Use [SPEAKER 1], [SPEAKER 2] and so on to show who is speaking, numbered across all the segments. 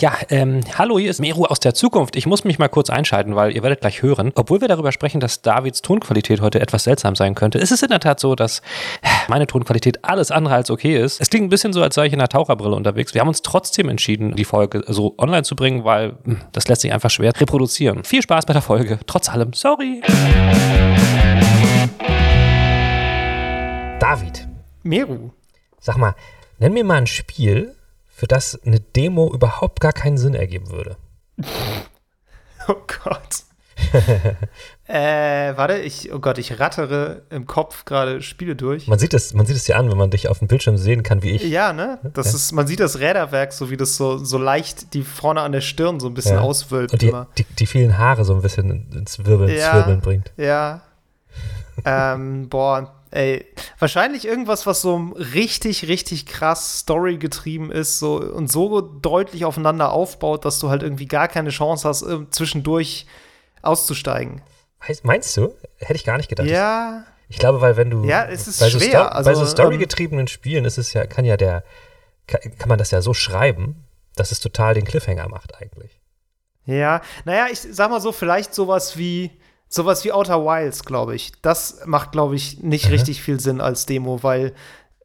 [SPEAKER 1] Ja, ähm, hallo, hier ist Meru aus der Zukunft. Ich muss mich mal kurz einschalten, weil ihr werdet gleich hören. Obwohl wir darüber sprechen, dass Davids Tonqualität heute etwas seltsam sein könnte, ist es in der Tat so, dass meine Tonqualität alles andere als okay ist. Es klingt ein bisschen so, als sei ich in einer Taucherbrille unterwegs. Wir haben uns trotzdem entschieden, die Folge so online zu bringen, weil hm, das lässt sich einfach schwer reproduzieren. Viel Spaß bei der Folge. Trotz allem, sorry.
[SPEAKER 2] David,
[SPEAKER 3] Meru.
[SPEAKER 2] sag mal, nenn mir mal ein Spiel, für das eine Demo überhaupt gar keinen Sinn ergeben würde.
[SPEAKER 3] Oh Gott. äh, warte, ich, oh Gott, ich rattere im Kopf gerade Spiele durch.
[SPEAKER 2] Man sieht es, man sieht es dir an, wenn man dich auf dem Bildschirm sehen kann, wie ich.
[SPEAKER 3] Ja, ne? Das
[SPEAKER 2] Ja.
[SPEAKER 3] ist, man sieht das Räderwerk, so wie das so, so leicht die vorne an der Stirn so ein bisschen
[SPEAKER 2] Ja.
[SPEAKER 3] auswölbt
[SPEAKER 2] Und die,
[SPEAKER 3] immer.
[SPEAKER 2] die, die vielen Haare so ein bisschen ins Wirbeln, ins
[SPEAKER 3] Ja.
[SPEAKER 2] Wirbeln bringt.
[SPEAKER 3] Ja. ähm, boah, ey. Wahrscheinlich irgendwas, was so richtig, richtig krass storygetrieben ist so, und so deutlich aufeinander aufbaut, dass du halt irgendwie gar keine Chance hast, äh, zwischendurch auszusteigen.
[SPEAKER 2] Meinst du? Hätte ich gar nicht gedacht.
[SPEAKER 3] Ja.
[SPEAKER 2] Ich glaube, weil wenn du
[SPEAKER 3] Ja, es ist
[SPEAKER 2] bei so
[SPEAKER 3] schwer,
[SPEAKER 2] Sto- bei so
[SPEAKER 3] also,
[SPEAKER 2] storygetriebenen Spielen ist es ja, kann ja der, kann, kann man das ja so schreiben, dass es total den Cliffhanger macht eigentlich.
[SPEAKER 3] Ja, naja, ich sag mal so, vielleicht sowas wie sowas wie Outer Wilds, glaube ich. Das macht, glaube ich, nicht
[SPEAKER 2] Mhm.
[SPEAKER 3] richtig viel Sinn als Demo, weil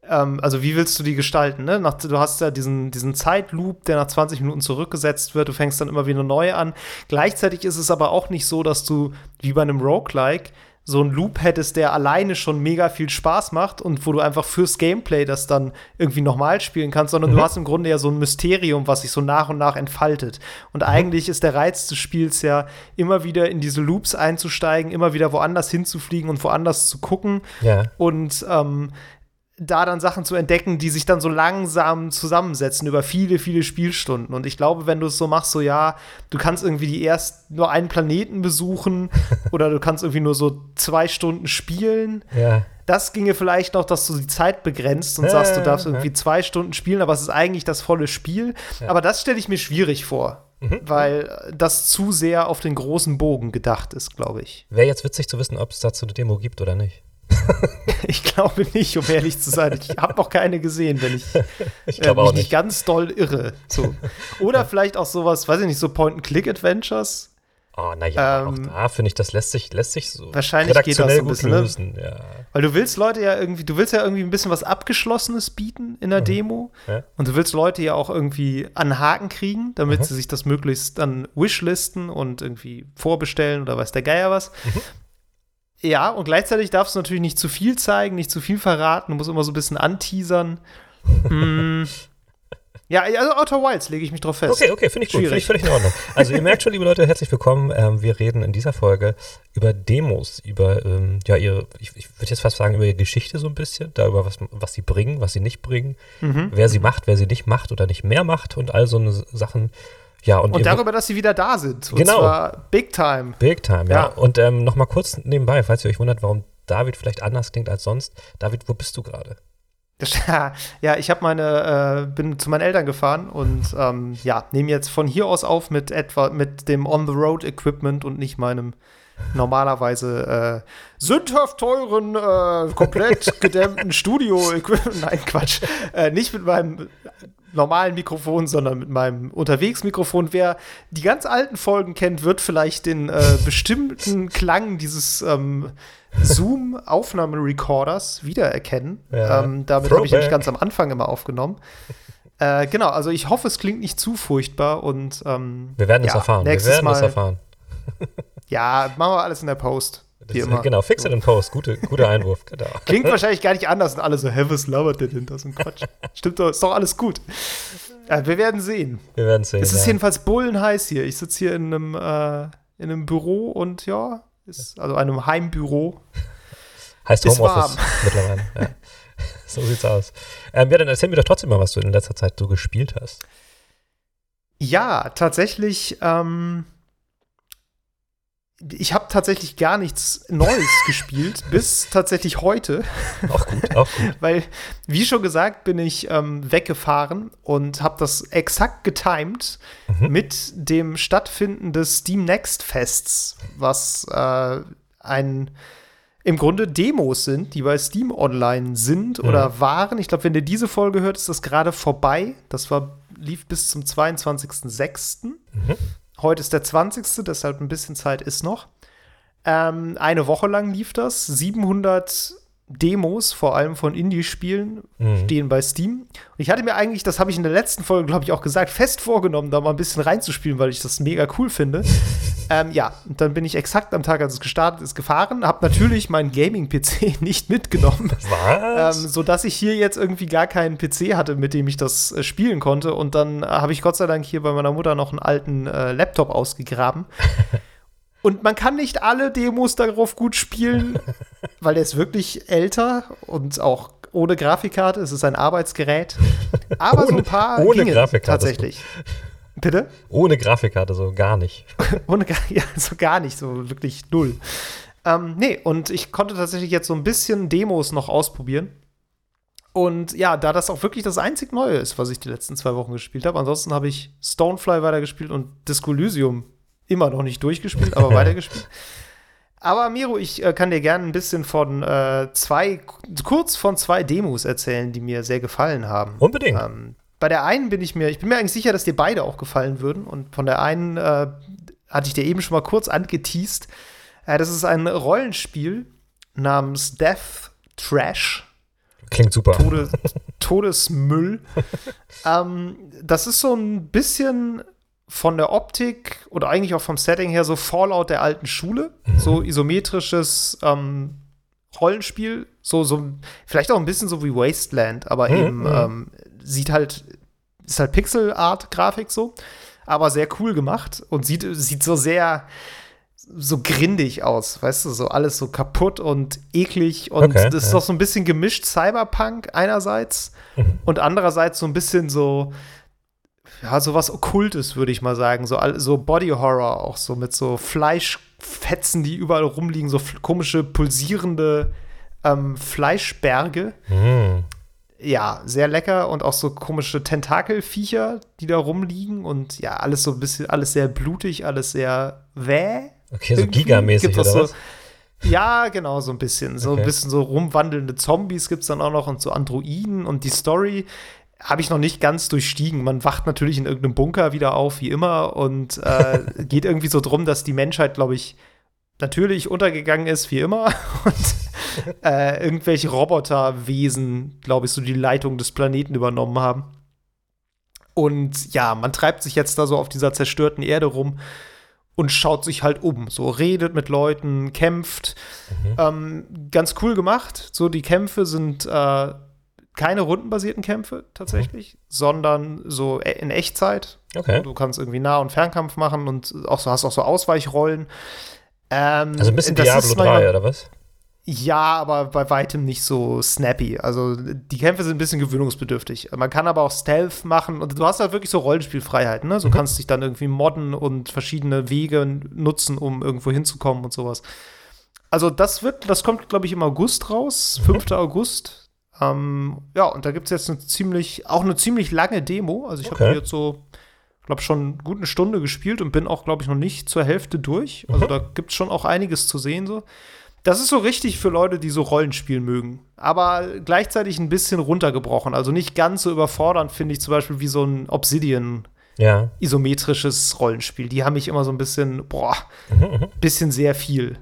[SPEAKER 3] ähm, also wie willst du die gestalten? Ne? Nach, du hast ja diesen, diesen Zeitloop, der nach 20 Minuten zurückgesetzt wird. Du fängst dann immer wieder neu an. Gleichzeitig ist es aber auch nicht so, dass du wie bei einem Roguelike so einen Loop hättest, der alleine schon mega viel Spaß macht und wo du einfach fürs Gameplay das dann irgendwie nochmal spielen kannst, sondern
[SPEAKER 2] Mhm.
[SPEAKER 3] du hast im Grunde ja so ein Mysterium, was sich so nach und nach entfaltet. Und eigentlich ist der Reiz des Spiels ja, immer wieder in diese Loops einzusteigen, immer wieder woanders hinzufliegen und woanders zu gucken
[SPEAKER 2] Ja.
[SPEAKER 3] und ähm, da dann Sachen zu entdecken, die sich dann so langsam zusammensetzen über viele, viele Spielstunden. Und ich glaube, wenn du es so machst, so ja, du kannst irgendwie die erst nur einen Planeten besuchen oder du kannst irgendwie nur so zwei Stunden spielen.
[SPEAKER 2] Ja.
[SPEAKER 3] Das ginge vielleicht noch, dass du die Zeit begrenzt und
[SPEAKER 2] Ja,
[SPEAKER 3] sagst, du
[SPEAKER 2] ja,
[SPEAKER 3] darfst
[SPEAKER 2] ja.
[SPEAKER 3] irgendwie zwei Stunden spielen, aber es ist eigentlich das volle Spiel. Aber das stelle ich mir schwierig vor,
[SPEAKER 2] Mhm.
[SPEAKER 3] weil das zu sehr auf den großen Bogen gedacht ist, glaube ich.
[SPEAKER 2] Wäre jetzt witzig zu wissen, ob es dazu eine Demo gibt oder nicht.
[SPEAKER 3] Ich glaube nicht, um ehrlich zu sein. Ich habe noch keine gesehen, wenn ich,
[SPEAKER 2] Ich
[SPEAKER 3] äh, mich
[SPEAKER 2] auch
[SPEAKER 3] nicht ganz doll irre. So. Oder vielleicht auch sowas, weiß ich nicht, so Point-and-Click-Adventures.
[SPEAKER 2] Oh, naja,
[SPEAKER 3] Ähm,
[SPEAKER 2] auch da finde ich, das lässt sich, lässt sich so
[SPEAKER 3] Wahrscheinlich geht das so ein bisschen, ne?
[SPEAKER 2] lösen. Ja.
[SPEAKER 3] Weil du willst Leute ja irgendwie, du willst ja irgendwie ein bisschen was Abgeschlossenes bieten in der Demo.
[SPEAKER 2] Mhm. Ja.
[SPEAKER 3] Und du willst Leute ja auch irgendwie an Haken kriegen, damit
[SPEAKER 2] Mhm.
[SPEAKER 3] sie sich das möglichst dann wishlisten und irgendwie vorbestellen oder weiß der Geier was.
[SPEAKER 2] Mhm.
[SPEAKER 3] Ja, und gleichzeitig darfst du natürlich nicht zu viel zeigen, nicht zu viel verraten. Du musst immer so ein bisschen anteasern. mm. Ja, also Outer Wilds lege ich mich drauf fest.
[SPEAKER 2] Okay, okay, finde ich gut. Finde ich völlig in Ordnung. Also ihr merkt schon, liebe Leute, herzlich willkommen. Ähm, wir reden in dieser Folge über Demos, über ähm, ja ihre, ich, ich würde jetzt fast sagen, über ihre Geschichte so ein bisschen, darüber, was, was sie bringen, was sie nicht bringen,
[SPEAKER 3] Mhm.
[SPEAKER 2] wer sie macht, wer sie nicht macht oder nicht mehr macht und all so eine Sachen. Ja, und,
[SPEAKER 3] Und darüber, dass sie wieder da sind. Und
[SPEAKER 2] Genau.
[SPEAKER 3] zwar big time.
[SPEAKER 2] Big Time, ja.
[SPEAKER 3] Ja.
[SPEAKER 2] Und ähm, noch mal kurz nebenbei, falls ihr euch wundert, warum David vielleicht anders klingt als sonst. David, wo bist du gerade?
[SPEAKER 3] Ja, ich habe meine, äh, bin zu meinen Eltern gefahren und ähm, ja, nehme jetzt von hier aus auf mit etwa mit dem On-the-Road-Equipment und nicht meinem normalerweise äh, sündhaft teuren, äh, komplett gedämmten Studio-Equipment. Nein, Quatsch. Äh, nicht mit meinem normalen Mikrofon, sondern mit meinem Unterwegsmikrofon. Wer die ganz alten Folgen kennt, wird vielleicht den äh, bestimmten Klang dieses ähm, Zoom-Aufnahmerecorders wiedererkennen.
[SPEAKER 2] Ja.
[SPEAKER 3] Ähm, damit habe ich nämlich ganz am Anfang immer aufgenommen. Äh, genau, also ich hoffe, es klingt nicht zu furchtbar und ähm,
[SPEAKER 2] Wir werden es
[SPEAKER 3] ja,
[SPEAKER 2] erfahren. Wir
[SPEAKER 3] Nächstes
[SPEAKER 2] werden
[SPEAKER 3] Mal,
[SPEAKER 2] es erfahren.
[SPEAKER 3] Ja, machen wir alles in der Post.
[SPEAKER 2] Das-
[SPEAKER 3] immer.
[SPEAKER 2] Genau, fix it in post. Gute, guter Einwurf. Genau.
[SPEAKER 3] Klingt wahrscheinlich gar nicht anders und alle so, hä, was labert der denn da? So ein Quatsch. Stimmt doch, ist doch alles gut. Ja, wir werden sehen.
[SPEAKER 2] Wir werden sehen.
[SPEAKER 3] Es ist
[SPEAKER 2] ja.
[SPEAKER 3] jedenfalls bullenheiß hier. Ich sitze hier in einem, äh, in einem Büro und ja, ist, also einem Heimbüro.
[SPEAKER 2] Heißt Homeoffice mittlerweile. Ja. So sieht's aus. Ähm, ja, dann erzähl mir doch trotzdem mal, was du in letzter Zeit so gespielt hast.
[SPEAKER 3] Ja, tatsächlich, ähm, ich habe tatsächlich gar nichts Neues gespielt, bis tatsächlich heute.
[SPEAKER 2] Auch gut, auch gut.
[SPEAKER 3] Weil, wie schon gesagt, bin ich ähm, weggefahren und habe das exakt getimed
[SPEAKER 2] Mhm.
[SPEAKER 3] mit dem Stattfinden des Steam Next Fests, was äh, ein im Grunde Demos sind, die bei Steam online sind oder waren. Ich glaube, wenn ihr diese Folge hört, ist das gerade vorbei. Das war lief bis zum 22.06. Mhm. Heute ist der 20., deshalb ein bisschen Zeit ist noch. Ähm, eine Woche lang lief das. 700 Demos, vor allem von Indie-Spielen, mhm. stehen bei Steam. Und ich hatte mir eigentlich, das habe ich in der letzten Folge, glaube ich, auch gesagt, fest vorgenommen, da mal ein bisschen reinzuspielen, weil ich das mega cool finde. ähm, ja, und dann bin ich exakt am Tag, als es gestartet ist, gefahren, habe natürlich meinen Gaming-PC nicht mitgenommen. Was? Ähm, sodass ich hier jetzt irgendwie gar keinen PC hatte, mit dem ich das äh, spielen konnte. Und dann äh, habe ich Gott sei Dank hier bei meiner Mutter noch einen alten äh, Laptop ausgegraben. Und man kann nicht alle Demos darauf gut spielen, weil der ist wirklich älter und auch ohne Grafikkarte. Es ist ein Arbeitsgerät. Aber ohne, so ein paar
[SPEAKER 2] ohne Grafikkarte
[SPEAKER 3] tatsächlich. Bitte?
[SPEAKER 2] Ohne Grafikkarte, so gar nicht.
[SPEAKER 3] ohne, ja, so gar nicht, so wirklich null. Ähm, nee, und ich konnte tatsächlich jetzt so ein bisschen Demos noch ausprobieren. Und ja, da das auch wirklich das einzig Neue ist, was ich die letzten zwei Wochen gespielt habe. Ansonsten habe ich Stonefly weitergespielt und Disco Elysium immer noch nicht durchgespielt, aber weitergespielt. Aber Miro, ich äh, kann dir gerne ein bisschen von äh, zwei, kurz von zwei Demos erzählen, die mir sehr gefallen haben.
[SPEAKER 2] Unbedingt. Ähm,
[SPEAKER 3] bei der einen bin ich mir, ich bin mir eigentlich sicher, dass dir beide auch gefallen würden. Und von der einen äh, hatte ich dir eben schon mal kurz angeteased. Äh, das ist ein Rollenspiel namens Death Trash.
[SPEAKER 2] Klingt super.
[SPEAKER 3] Todes, Todesmüll. ähm, das ist so ein bisschen von der Optik oder eigentlich auch vom Setting her so Fallout der alten Schule, mhm. so isometrisches ähm, Rollenspiel, so, so vielleicht auch ein bisschen so wie Wasteland, aber mhm. eben mhm. ähm, sieht halt, ist halt Pixel-Art-Grafik so, aber sehr cool gemacht und sieht, sieht so sehr so grindig aus, weißt du, so alles so kaputt und eklig und okay, das ist ja. auch so ein bisschen gemischt Cyberpunk einerseits mhm. und andererseits so ein bisschen so ja, so was Okkultes, würde ich mal sagen. So, so Body Horror auch so mit so Fleischfetzen, die überall rumliegen, so komische pulsierende ähm, Fleischberge. Mm. Ja, sehr lecker und auch so komische Tentakelviecher, die da rumliegen und ja, alles so ein bisschen, alles sehr blutig, alles sehr wäh.
[SPEAKER 2] Okay, so gigamäßig oder so, was?
[SPEAKER 3] Ja, genau, so ein bisschen. So okay. ein bisschen so rumwandelnde Zombies gibt es dann auch noch und so Androiden und die Story habe ich noch nicht ganz durchstiegen. Man wacht natürlich in irgendeinem Bunker wieder auf, wie immer, und äh, geht irgendwie so drum, dass die Menschheit, glaube ich, natürlich untergegangen ist, wie immer, und äh, irgendwelche Roboterwesen, glaube ich, so die Leitung des Planeten übernommen haben. Und ja, man treibt sich jetzt da so auf dieser zerstörten Erde rum und schaut sich halt um. So redet mit Leuten, kämpft. Mhm. Ähm, ganz cool gemacht. So, die Kämpfe sind äh, keine rundenbasierten Kämpfe tatsächlich, mhm. sondern so e-, in Echtzeit. Okay. Du kannst irgendwie Nah- und Fernkampf machen und auch so, hast auch so Ausweichrollen.
[SPEAKER 2] Ähm, also ein bisschen Diablo 3 oder was?
[SPEAKER 3] Ja, aber bei weitem nicht so snappy. Also die Kämpfe sind ein bisschen gewöhnungsbedürftig. Man kann aber auch Stealth machen und du hast halt wirklich so Rollenspielfreiheiten. Ne? So mhm. kannst dich dann irgendwie modden und verschiedene Wege nutzen, um irgendwo hinzukommen und sowas. Also das wird, das kommt, glaube ich, im August raus, mhm. 5. August ähm, ja, und da gibt es jetzt eine ziemlich, auch eine ziemlich lange Demo. Also ich okay. habe jetzt so, glaube schon gut eine Stunde gespielt und bin auch, glaube ich, noch nicht zur Hälfte durch. Also mhm. da gibt es schon auch einiges zu sehen so. Das ist so richtig für Leute, die so Rollenspiel mögen. Aber gleichzeitig ein bisschen runtergebrochen. Also nicht ganz so überfordernd, finde ich, zum Beispiel wie so ein Obsidian ja. isometrisches Rollenspiel. Die haben mich immer so ein bisschen, boah, mhm, mhm. bisschen sehr viel.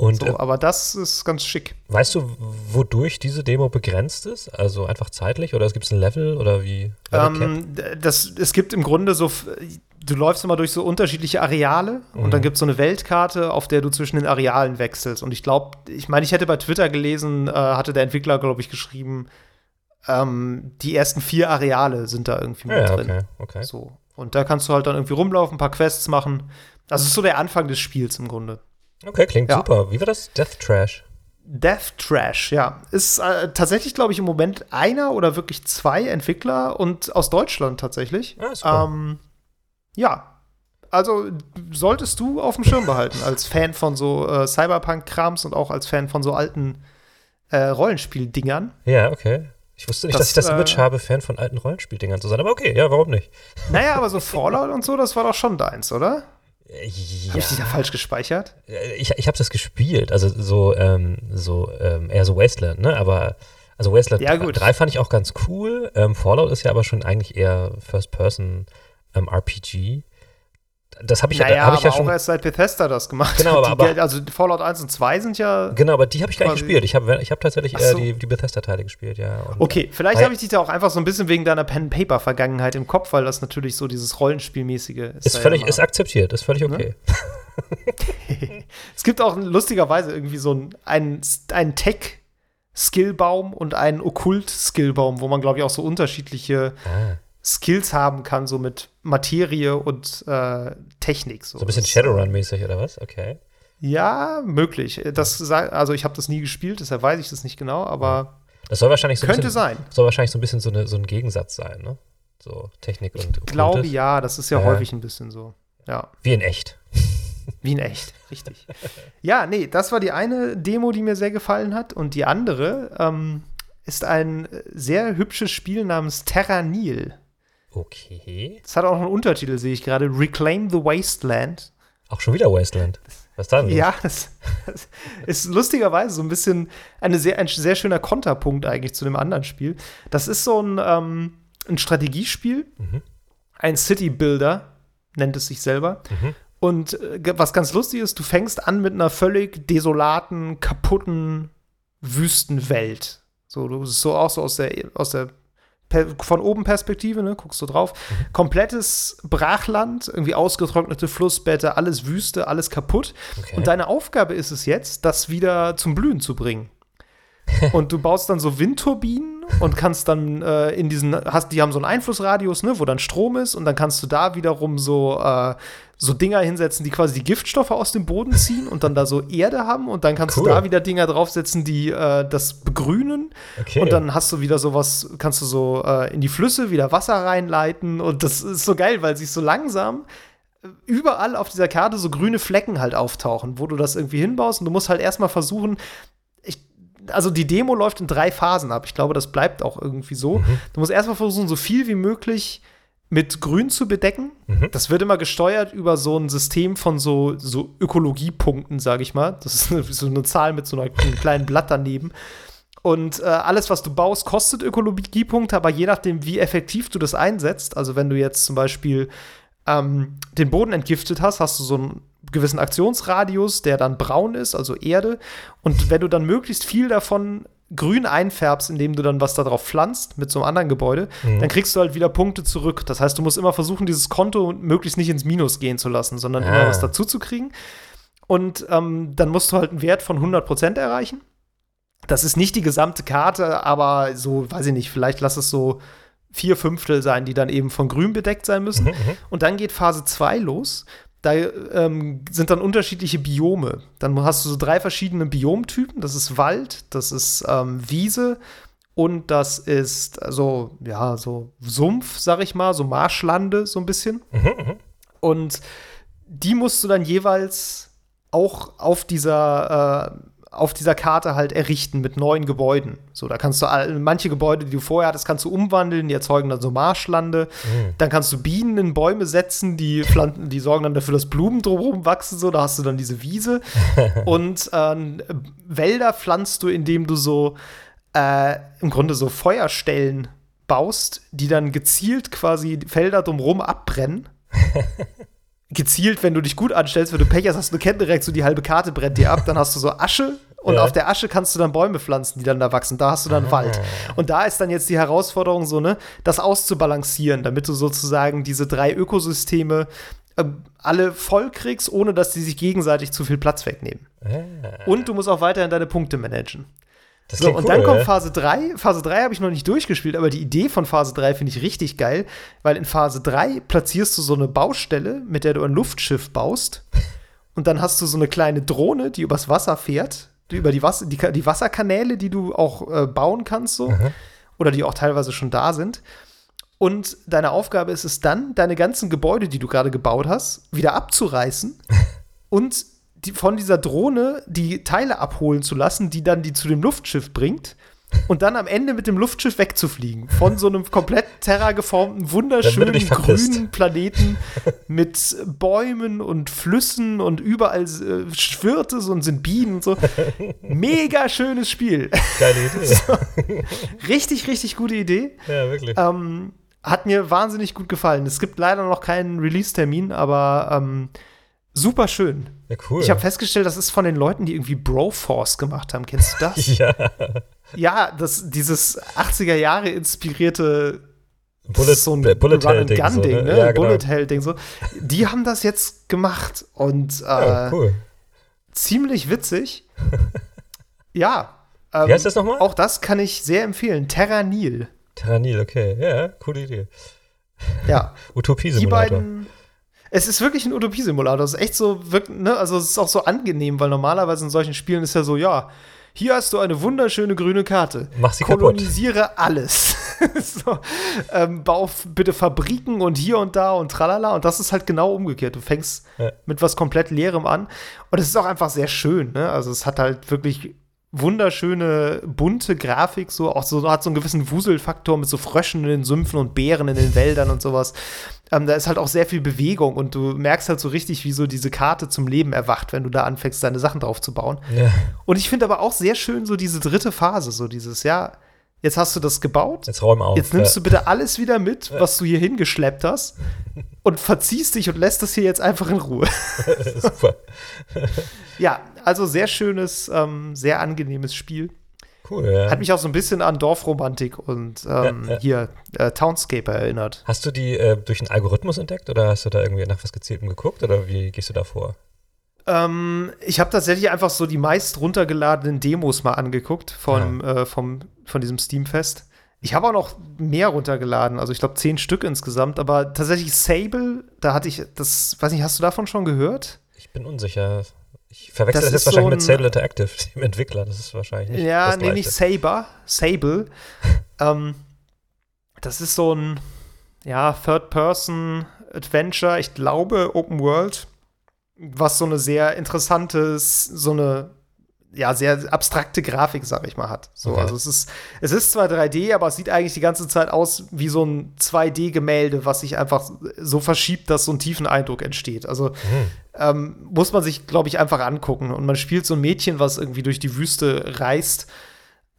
[SPEAKER 3] Und, so, äh, aber das ist ganz schick.
[SPEAKER 2] Weißt du, wodurch diese Demo begrenzt ist? Also einfach zeitlich oder gibt es ein Level oder wie?
[SPEAKER 3] Ähm, das, es gibt im Grunde so, du läufst immer durch so unterschiedliche Areale mhm. und dann gibt es so eine Weltkarte, auf der du zwischen den Arealen wechselst. Und ich glaube, ich meine, ich hätte bei Twitter gelesen, äh, hatte der Entwickler, glaube ich, geschrieben, ähm, die ersten vier Areale sind da irgendwie mit ja, drin. Okay, okay. So. Und da kannst du halt dann irgendwie rumlaufen, ein paar Quests machen. Das ist so der Anfang des Spiels im Grunde.
[SPEAKER 2] Okay, klingt ja. super. Wie war das? Death Trash?
[SPEAKER 3] Death Trash, ja. Ist äh, tatsächlich, glaube ich, im Moment einer oder wirklich zwei Entwickler und aus Deutschland tatsächlich. Ah, super. Ähm, ja. Also solltest du auf dem Schirm behalten, als Fan von so äh, Cyberpunk-Krams und auch als Fan von so alten äh, Rollenspiel-Dingern.
[SPEAKER 2] Ja, okay. Ich wusste nicht, das, dass ich das Image äh, habe, Fan von alten Rollenspieldingern zu sein. Aber okay, ja, warum nicht?
[SPEAKER 3] Naja, aber so Fallout und so, das war doch schon deins, oder? Ja. Habe ich dich da falsch gespeichert?
[SPEAKER 2] Ich, ich habe das gespielt, also so, ähm, so ähm, eher so Wasteland, ne? Aber Also Wasteland
[SPEAKER 3] Ja, gut.
[SPEAKER 2] 3 fand ich auch ganz cool. Ähm, Fallout ist ja aber schon eigentlich eher First-Person-RPG. Das habe ich ja,
[SPEAKER 3] naja,
[SPEAKER 2] hab ich ja
[SPEAKER 3] aber
[SPEAKER 2] schon.
[SPEAKER 3] auch erst seit Bethesda das gemacht
[SPEAKER 2] Genau, aber-
[SPEAKER 3] Die, Geld- also Fallout 1 und 2 sind ja.
[SPEAKER 2] Genau, aber die habe ich gar nicht gespielt. Ich habe ich hab tatsächlich eher
[SPEAKER 3] so.
[SPEAKER 2] die, die Bethesda-Teile gespielt, ja. Und
[SPEAKER 3] Okay, vielleicht habe ich dich da auch einfach so ein bisschen wegen deiner Pen-Paper-Vergangenheit im Kopf, weil das natürlich so dieses Rollenspielmäßige ist.
[SPEAKER 2] Ist völlig,
[SPEAKER 3] ja
[SPEAKER 2] ist akzeptiert, ist völlig okay.
[SPEAKER 3] Es gibt auch lustigerweise irgendwie so einen, einen, einen Tech-Skillbaum und einen Okkult-Skillbaum, wo man, glaube ich, auch so unterschiedliche
[SPEAKER 2] Ah,
[SPEAKER 3] Skills haben kann, so mit Materie und äh, Technik. So,
[SPEAKER 2] so ein bisschen Shadowrun-mäßig oder was? Okay.
[SPEAKER 3] Ja, möglich. Das, also ich habe das nie gespielt, deshalb weiß ich das nicht genau, aber
[SPEAKER 2] Das soll wahrscheinlich so
[SPEAKER 3] könnte
[SPEAKER 2] bisschen,
[SPEAKER 3] sein.
[SPEAKER 2] soll wahrscheinlich so ein bisschen so, eine, so ein Gegensatz sein, ne? So Technik und
[SPEAKER 3] Ich glaube ja, das ist ja
[SPEAKER 2] Ja.
[SPEAKER 3] häufig ein bisschen so. Ja,
[SPEAKER 2] Wie in echt.
[SPEAKER 3] wie in echt, richtig. ja, nee, das war die eine Demo, die mir sehr gefallen hat. Und die andere ähm, ist ein sehr hübsches Spiel namens Terra Nil.
[SPEAKER 2] Okay.
[SPEAKER 3] Das hat auch noch einen Untertitel, sehe ich gerade. Reclaim the Wasteland.
[SPEAKER 2] Auch schon wieder Wasteland. Was dann?
[SPEAKER 3] Ja, das, das ist lustigerweise so ein bisschen eine sehr, ein sehr schöner Konterpunkt eigentlich zu dem anderen Spiel. Das ist so ein, ähm, ein Strategiespiel,
[SPEAKER 2] Mhm.
[SPEAKER 3] ein City Builder, nennt es sich selber.
[SPEAKER 2] Mhm.
[SPEAKER 3] Und äh, was ganz lustig ist, du fängst an mit einer völlig desolaten, kaputten Wüstenwelt. So, du bist so auch so aus der, aus der von oben Perspektive, ne, guckst du drauf.
[SPEAKER 2] Mhm.
[SPEAKER 3] Komplettes Brachland, irgendwie ausgetrocknete Flussbette, alles Wüste, alles kaputt.
[SPEAKER 2] Okay.
[SPEAKER 3] Und deine Aufgabe ist es jetzt, das wieder zum Blühen zu bringen. und du baust dann so Windturbinen und kannst dann äh, in diesen, hast, die haben so einen Einflussradius, ne, wo dann Strom ist und dann kannst du da wiederum so, äh, so Dinger hinsetzen, die quasi die Giftstoffe aus dem Boden ziehen und dann da so Erde haben und dann kannst
[SPEAKER 2] Cool.
[SPEAKER 3] du da wieder Dinger draufsetzen, die äh, das begrünen
[SPEAKER 2] okay.
[SPEAKER 3] und dann hast du wieder sowas, kannst du so äh, in die Flüsse wieder Wasser reinleiten und das ist so geil, weil sich so langsam äh, überall auf dieser Karte so grüne Flecken halt auftauchen, wo du das irgendwie hinbaust und du musst halt erstmal versuchen, also die Demo läuft in drei Phasen ab. Ich glaube, das bleibt auch irgendwie so.
[SPEAKER 2] Mhm.
[SPEAKER 3] Du musst erstmal versuchen, so viel wie möglich mit Grün zu bedecken.
[SPEAKER 2] Mhm.
[SPEAKER 3] Das wird immer gesteuert über so ein System von so, so Ökologiepunkten, sage ich mal. Das ist eine, so eine Zahl mit so einer, einem kleinen Blatt daneben. Und äh, alles, was du baust, kostet Ökologiepunkte, aber je nachdem, wie effektiv du das einsetzt, also wenn du jetzt zum Beispiel ähm, den Boden entgiftet hast, hast du so einen gewissen Aktionsradius, der dann braun ist, also Erde. Und wenn du dann möglichst viel davon grün einfärbst, indem du dann was darauf pflanzt mit so einem anderen Gebäude, dann kriegst du halt wieder Punkte zurück. Das heißt, du musst immer versuchen, dieses Konto möglichst nicht ins Minus gehen zu lassen, sondern immer
[SPEAKER 2] Ah.
[SPEAKER 3] was dazu zu kriegen. Und ähm, dann musst du halt einen Wert von 100% erreichen. Das ist nicht die gesamte Karte, aber so, weiß ich nicht, vielleicht lass es so vier Fünftel sein, die dann eben von grün bedeckt sein müssen.
[SPEAKER 2] Mhm, mhm.
[SPEAKER 3] Und dann geht Phase 2 los. Da ähm, sind dann unterschiedliche Biome. Dann hast du so drei verschiedene Biomtypen. Das ist Wald, das ist ähm, Wiese und das ist so, ja, so Sumpf, sag ich mal, so Marschlande, so ein bisschen.
[SPEAKER 2] Mhm, mhm.
[SPEAKER 3] Und die musst du dann jeweils auch auf dieser, äh, auf dieser Karte halt errichten mit neuen Gebäuden. So, da kannst du manche Gebäude, die du vorher hattest, kannst du umwandeln, die erzeugen dann so Marschlande.
[SPEAKER 2] Mhm.
[SPEAKER 3] Dann kannst du Bienen in Bäume setzen, die, pflanzen, die sorgen dann dafür, dass Blumen drumherum wachsen. So, da hast du dann diese Wiese. Und ähm, Wälder pflanzt du, indem du so äh, im Grunde so Feuerstellen baust, die dann gezielt quasi Felder drumherum abbrennen. gezielt, wenn du dich gut anstellst, wenn du Pech hast, hast du eine Kettenreaktion, die halbe Karte brennt dir ab, dann hast du so Asche und
[SPEAKER 2] Ja.
[SPEAKER 3] auf der Asche kannst du dann Bäume pflanzen, die dann da wachsen. Da hast du dann Wald. Und da ist dann jetzt die Herausforderung so, ne, das auszubalancieren, damit du sozusagen diese drei Ökosysteme ähm, alle voll kriegst, ohne dass die sich gegenseitig zu viel Platz wegnehmen.
[SPEAKER 2] Ah,
[SPEAKER 3] Und du musst auch weiterhin deine Punkte managen. So, und
[SPEAKER 2] cool,
[SPEAKER 3] dann kommt. Phase 3. Phase 3 habe ich noch nicht durchgespielt, aber die Idee von Phase 3 finde ich richtig geil, weil in Phase 3 platzierst du so eine Baustelle, mit der du ein Luftschiff baust. Und dann hast du so eine kleine Drohne, die übers Wasser fährt, die über die, Wasser, die, die Wasserkanäle, die du auch äh, bauen kannst, so. Oder die auch teilweise schon da sind. Und deine Aufgabe ist es dann, deine ganzen Gebäude, die du gerade gebaut hast, wieder abzureißen und die, von dieser Drohne die Teile abholen zu lassen, die dann die zu dem Luftschiff bringt. und dann am Ende mit dem Luftschiff wegzufliegen. Von so einem komplett terrageformten, wunderschönen grünen Planeten mit Bäumen und Flüssen und überall äh, schwirrt es und sind Bienen und so. Mega schönes Spiel. Geile Idee. so, richtig, richtig gute Idee. Ja, wirklich. Ähm, hat mir wahnsinnig gut gefallen. Es gibt leider noch keinen Release-Termin, aber ähm, super schön. Ja, cool. Ich habe festgestellt, das ist von den Leuten, die irgendwie Broforce gemacht haben. Kennst du das? ja. Ja, das, dieses 80er Jahre inspirierte
[SPEAKER 2] Bullet, so ein Bullet Run Gun Ding, so, ne?
[SPEAKER 3] ne? Ja, genau. Bullet Hell Ding so. Die haben das jetzt gemacht und äh, ja, cool. ziemlich witzig. ja.
[SPEAKER 2] Ähm, Wie heißt das nochmal?
[SPEAKER 3] Auch das kann ich sehr empfehlen. Terra Nil.
[SPEAKER 2] Terra Nil, okay. Ja, coole Idee.
[SPEAKER 3] Ja.
[SPEAKER 2] Utopie-Simulator.
[SPEAKER 3] Es ist wirklich ein Utopie-Simulator. Es ist echt so, wirklich, ne? Also es ist auch so angenehm, weil normalerweise in solchen Spielen ist ja so, ja, hier hast du eine wunderschöne grüne Karte.
[SPEAKER 2] Mach sie
[SPEAKER 3] Kolonisiere
[SPEAKER 2] kaputt.
[SPEAKER 3] alles. so, ähm, bau bitte Fabriken und hier und da und tralala. Und das ist halt genau umgekehrt. Du fängst ja. mit was komplett Leerem an. Und es ist auch einfach sehr schön. Ne? Also es hat halt wirklich wunderschöne, bunte Grafik, so auch so hat so einen gewissen Wuselfaktor mit so Fröschen in den Sümpfen und Bären in den Wäldern und sowas. Ähm, da ist halt auch sehr viel Bewegung und du merkst halt so richtig, wie so diese Karte zum Leben erwacht, wenn du da anfängst, deine Sachen drauf zu bauen. Ja. Und ich finde aber auch sehr schön so diese dritte Phase, so dieses, ja, jetzt hast du das gebaut.
[SPEAKER 2] Jetzt räum auf.
[SPEAKER 3] Jetzt nimmst ja. du bitte alles wieder mit, was du hier hingeschleppt hast und verziehst dich und lässt das hier jetzt einfach in Ruhe. Super. ja, also sehr schönes, ähm, sehr angenehmes Spiel. Cool, ja. Hat mich auch so ein bisschen an Dorfromantik und ähm, ja, hier äh, Townscape erinnert.
[SPEAKER 2] Hast du die äh, durch einen Algorithmus entdeckt oder hast du da irgendwie nach was Gezieltem geguckt oder wie gehst du da vor?
[SPEAKER 3] Ähm, ich habe tatsächlich einfach so die meist runtergeladenen Demos mal angeguckt von, äh, vom, von diesem Steamfest. Ich habe auch noch mehr runtergeladen, also ich glaube zehn Stück insgesamt, aber tatsächlich Sable, da hatte ich, das, weiß nicht, hast du davon schon gehört?
[SPEAKER 2] Ich bin unsicher. Ich verwechsel das, das jetzt wahrscheinlich so mit Sable Interactive, dem Entwickler. Das ist wahrscheinlich nicht.
[SPEAKER 3] Ja, nee, nicht Saber, Sable. ähm, das ist so ein ja, Third-Person-Adventure, ich glaube, Open World, was so eine sehr interessante, so eine ja, sehr abstrakte Grafik, sag ich mal, hat. So, okay. also es ist, es ist zwar 3D, aber es sieht eigentlich die ganze Zeit aus wie so ein 2D-Gemälde, was sich einfach so verschiebt, dass so ein tiefen Eindruck entsteht. Also mhm. ähm, muss man sich, glaube ich, einfach angucken. Und man spielt so ein Mädchen, was irgendwie durch die Wüste reist.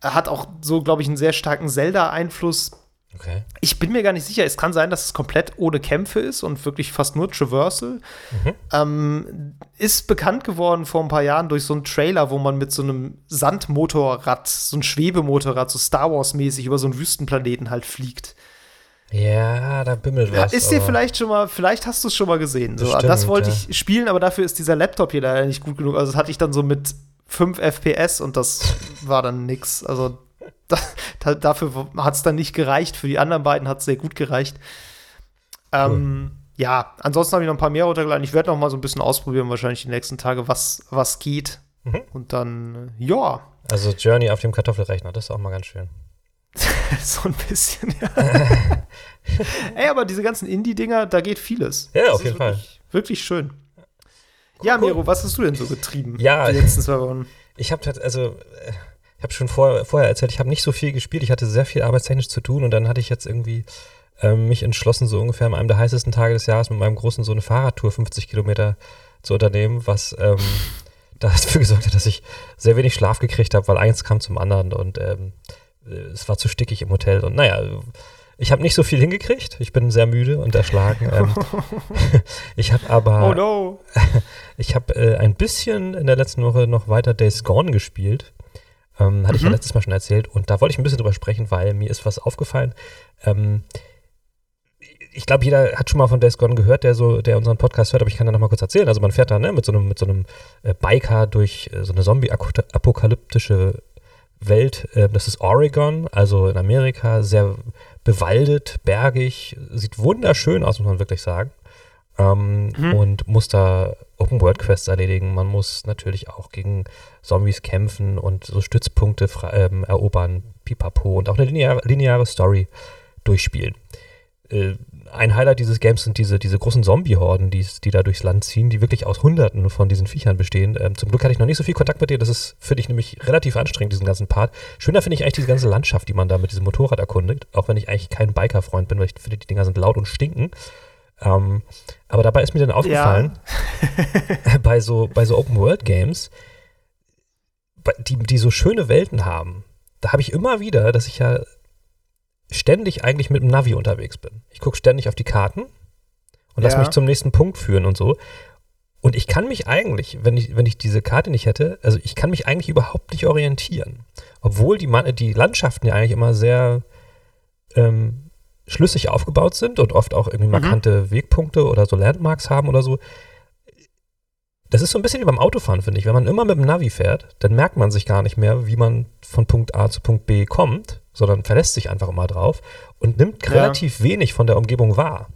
[SPEAKER 3] Hat auch so, glaube ich, einen sehr starken Zelda-Einfluss. Okay. Ich bin mir gar nicht sicher. Es kann sein, dass es komplett ohne Kämpfe ist und wirklich fast nur Traversal. Mhm. Ähm, ist bekannt geworden vor ein paar Jahren durch so einen Trailer, wo man mit so einem Sandmotorrad, so ein Schwebemotorrad, so Star Wars-mäßig über so einen Wüstenplaneten halt fliegt.
[SPEAKER 2] Ja, da bimmelt was.
[SPEAKER 3] Ja, ist dir vielleicht schon mal, vielleicht hast du es schon mal gesehen. So, das, das wollte ja. ich spielen, aber dafür ist dieser Laptop hier leider nicht gut genug. Also das hatte ich dann so mit 5 FPS und das war dann nix. Also da, dafür hat es dann nicht gereicht. Für die anderen beiden hat es sehr gut gereicht. Ähm, Ja, ansonsten habe ich noch ein paar mehr runtergeladen. Ich werde noch mal so ein bisschen ausprobieren, wahrscheinlich die nächsten Tage, was, was geht. Mhm. Und dann, ja.
[SPEAKER 2] Also Journey auf dem Kartoffelrechner, das ist auch mal ganz schön.
[SPEAKER 3] so ein bisschen, ja. Ey, aber diese ganzen Indie-Dinger, da geht vieles.
[SPEAKER 2] Ja, das auf jeden
[SPEAKER 3] wirklich,
[SPEAKER 2] Fall.
[SPEAKER 3] Wirklich schön. Cool, ja, Miro, was hast du denn so getrieben?
[SPEAKER 2] Ja, die letzten zwei Wochen? Ich habe also äh, ich habe schon vor, vorher erzählt, ich habe nicht so viel gespielt. Ich hatte sehr viel arbeitstechnisch zu tun und dann hatte ich jetzt irgendwie ähm, mich entschlossen, so ungefähr an einem der heißesten Tage des Jahres mit meinem großen Sohn eine Fahrradtour 50 Kilometer zu unternehmen, was ähm, dafür gesorgt hat, dass ich sehr wenig Schlaf gekriegt habe, weil eins kam zum anderen und ähm, es war zu stickig im Hotel und naja, ich habe nicht so viel hingekriegt. Ich bin sehr müde und erschlagen. Ähm, ich habe aber.
[SPEAKER 3] Oh no!
[SPEAKER 2] ich habe äh, ein bisschen in der letzten Woche noch weiter Days Gone gespielt. Ähm, hatte mhm. ich ja mhm. letztes Mal schon erzählt. Und da wollte ich ein bisschen drüber sprechen, weil mir ist was aufgefallen. Ähm, ich glaube, jeder hat schon mal von Days Gone gehört, der so, der unseren Podcast hört, aber ich kann da noch mal kurz erzählen. Also man fährt da ne, mit so einem, mit so einem äh, Biker durch äh, so eine Zombie-apokalyptische Welt. Äh, das ist Oregon, also in Amerika, sehr bewaldet, bergig, sieht wunderschön aus, muss man wirklich sagen. Ähm, mhm. Und muss da Open-World-Quests erledigen. Man muss natürlich auch gegen Zombies kämpfen und so Stützpunkte ähm, erobern, pipapo und auch eine lineare, lineare Story durchspielen. äh, ein Highlight dieses Games sind diese, diese großen Zombie-Horden, die, die da durchs Land ziehen, die wirklich aus Hunderten von diesen Viechern bestehen. Ähm, zum Glück hatte ich noch nicht so viel Kontakt mit dir. Das ist, finde ich, nämlich relativ anstrengend, diesen ganzen Part. Schöner finde ich eigentlich diese ganze Landschaft, die man da mit diesem Motorrad erkundigt. Auch wenn ich eigentlich kein Biker-Freund bin, weil ich finde, die Dinger sind laut und stinken. Ähm, aber dabei ist mir dann aufgefallen, ja. bei so, bei so Open-World-Games, die, die so schöne Welten haben, da habe ich immer wieder, dass ich ja ständig eigentlich mit dem Navi unterwegs bin. Ich gucke ständig auf die Karten und lasse ja. mich zum nächsten Punkt führen und so. Und ich kann mich eigentlich, wenn ich, wenn ich diese Karte nicht hätte, also ich kann mich eigentlich überhaupt nicht orientieren. Obwohl die, die Landschaften ja eigentlich immer sehr ähm, schlüssig aufgebaut sind und oft auch irgendwie mhm. markante mhm. Wegpunkte oder so Landmarks haben oder so. Das ist so ein bisschen wie beim Autofahren, finde ich. Wenn man immer mit dem Navi fährt, dann merkt man sich gar nicht mehr, wie man von Punkt A zu Punkt B kommt, sondern verlässt sich einfach immer drauf und nimmt ja. relativ wenig von der Umgebung wahr.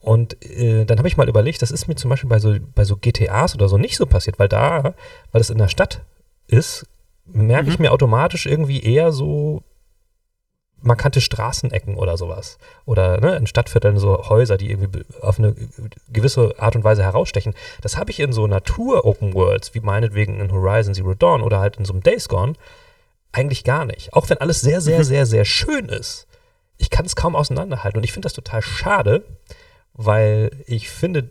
[SPEAKER 2] Und äh, dann habe ich mal überlegt, das ist mir zum Beispiel bei so, bei so GTAs oder so nicht so passiert, weil da, weil es in der Stadt ist, merke mhm. ich mir automatisch irgendwie eher so markante Straßenecken oder sowas. Oder ne, in Stadtvierteln so Häuser, die irgendwie auf eine gewisse Art und Weise herausstechen. Das habe ich in so Natur-Open Worlds, wie meinetwegen in Horizon Zero Dawn oder halt in so einem Days Gone, eigentlich gar nicht. Auch wenn alles sehr, sehr, sehr, sehr schön ist. Ich kann es kaum auseinanderhalten. Und ich finde das total schade, weil ich finde,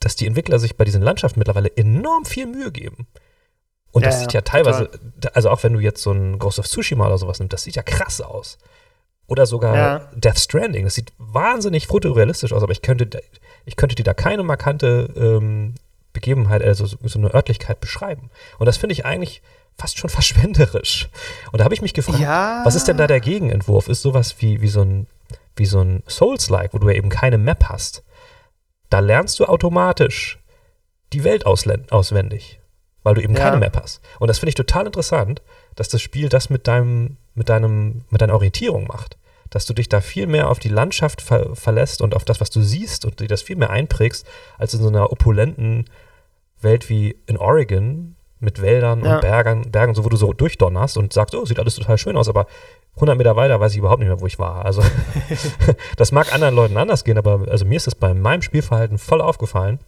[SPEAKER 2] dass die Entwickler sich bei diesen Landschaften mittlerweile enorm viel Mühe geben. Und ja, das sieht ja teilweise, total. also auch wenn du jetzt so ein Ghost of Tsushima oder sowas nimmst, das sieht ja krass aus. Oder sogar ja. Death Stranding, das sieht wahnsinnig fotorealistisch aus, aber ich könnte, ich könnte dir da keine markante ähm, Begebenheit, also so, so eine Örtlichkeit beschreiben. Und das finde ich eigentlich fast schon verschwenderisch. Und da habe ich mich gefragt, ja. was ist denn da der Gegenentwurf? Ist sowas wie, wie so ein, wie so ein Souls-like, wo du ja eben keine Map hast. Da lernst du automatisch die Welt auswendig weil du eben ja. keine Map hast. Und das finde ich total interessant, dass das Spiel das mit deinem, mit deinem, mit deiner Orientierung macht. Dass du dich da viel mehr auf die Landschaft ver verlässt und auf das, was du siehst und dir das viel mehr einprägst, als in so einer opulenten Welt wie in Oregon mit Wäldern ja. und Bergen, Bergen, so wo du so durchdonnerst und sagst, oh, sieht alles total schön aus, aber 100 Meter weiter weiß ich überhaupt nicht mehr, wo ich war. Also das mag anderen Leuten anders gehen, aber also mir ist das bei meinem Spielverhalten voll aufgefallen.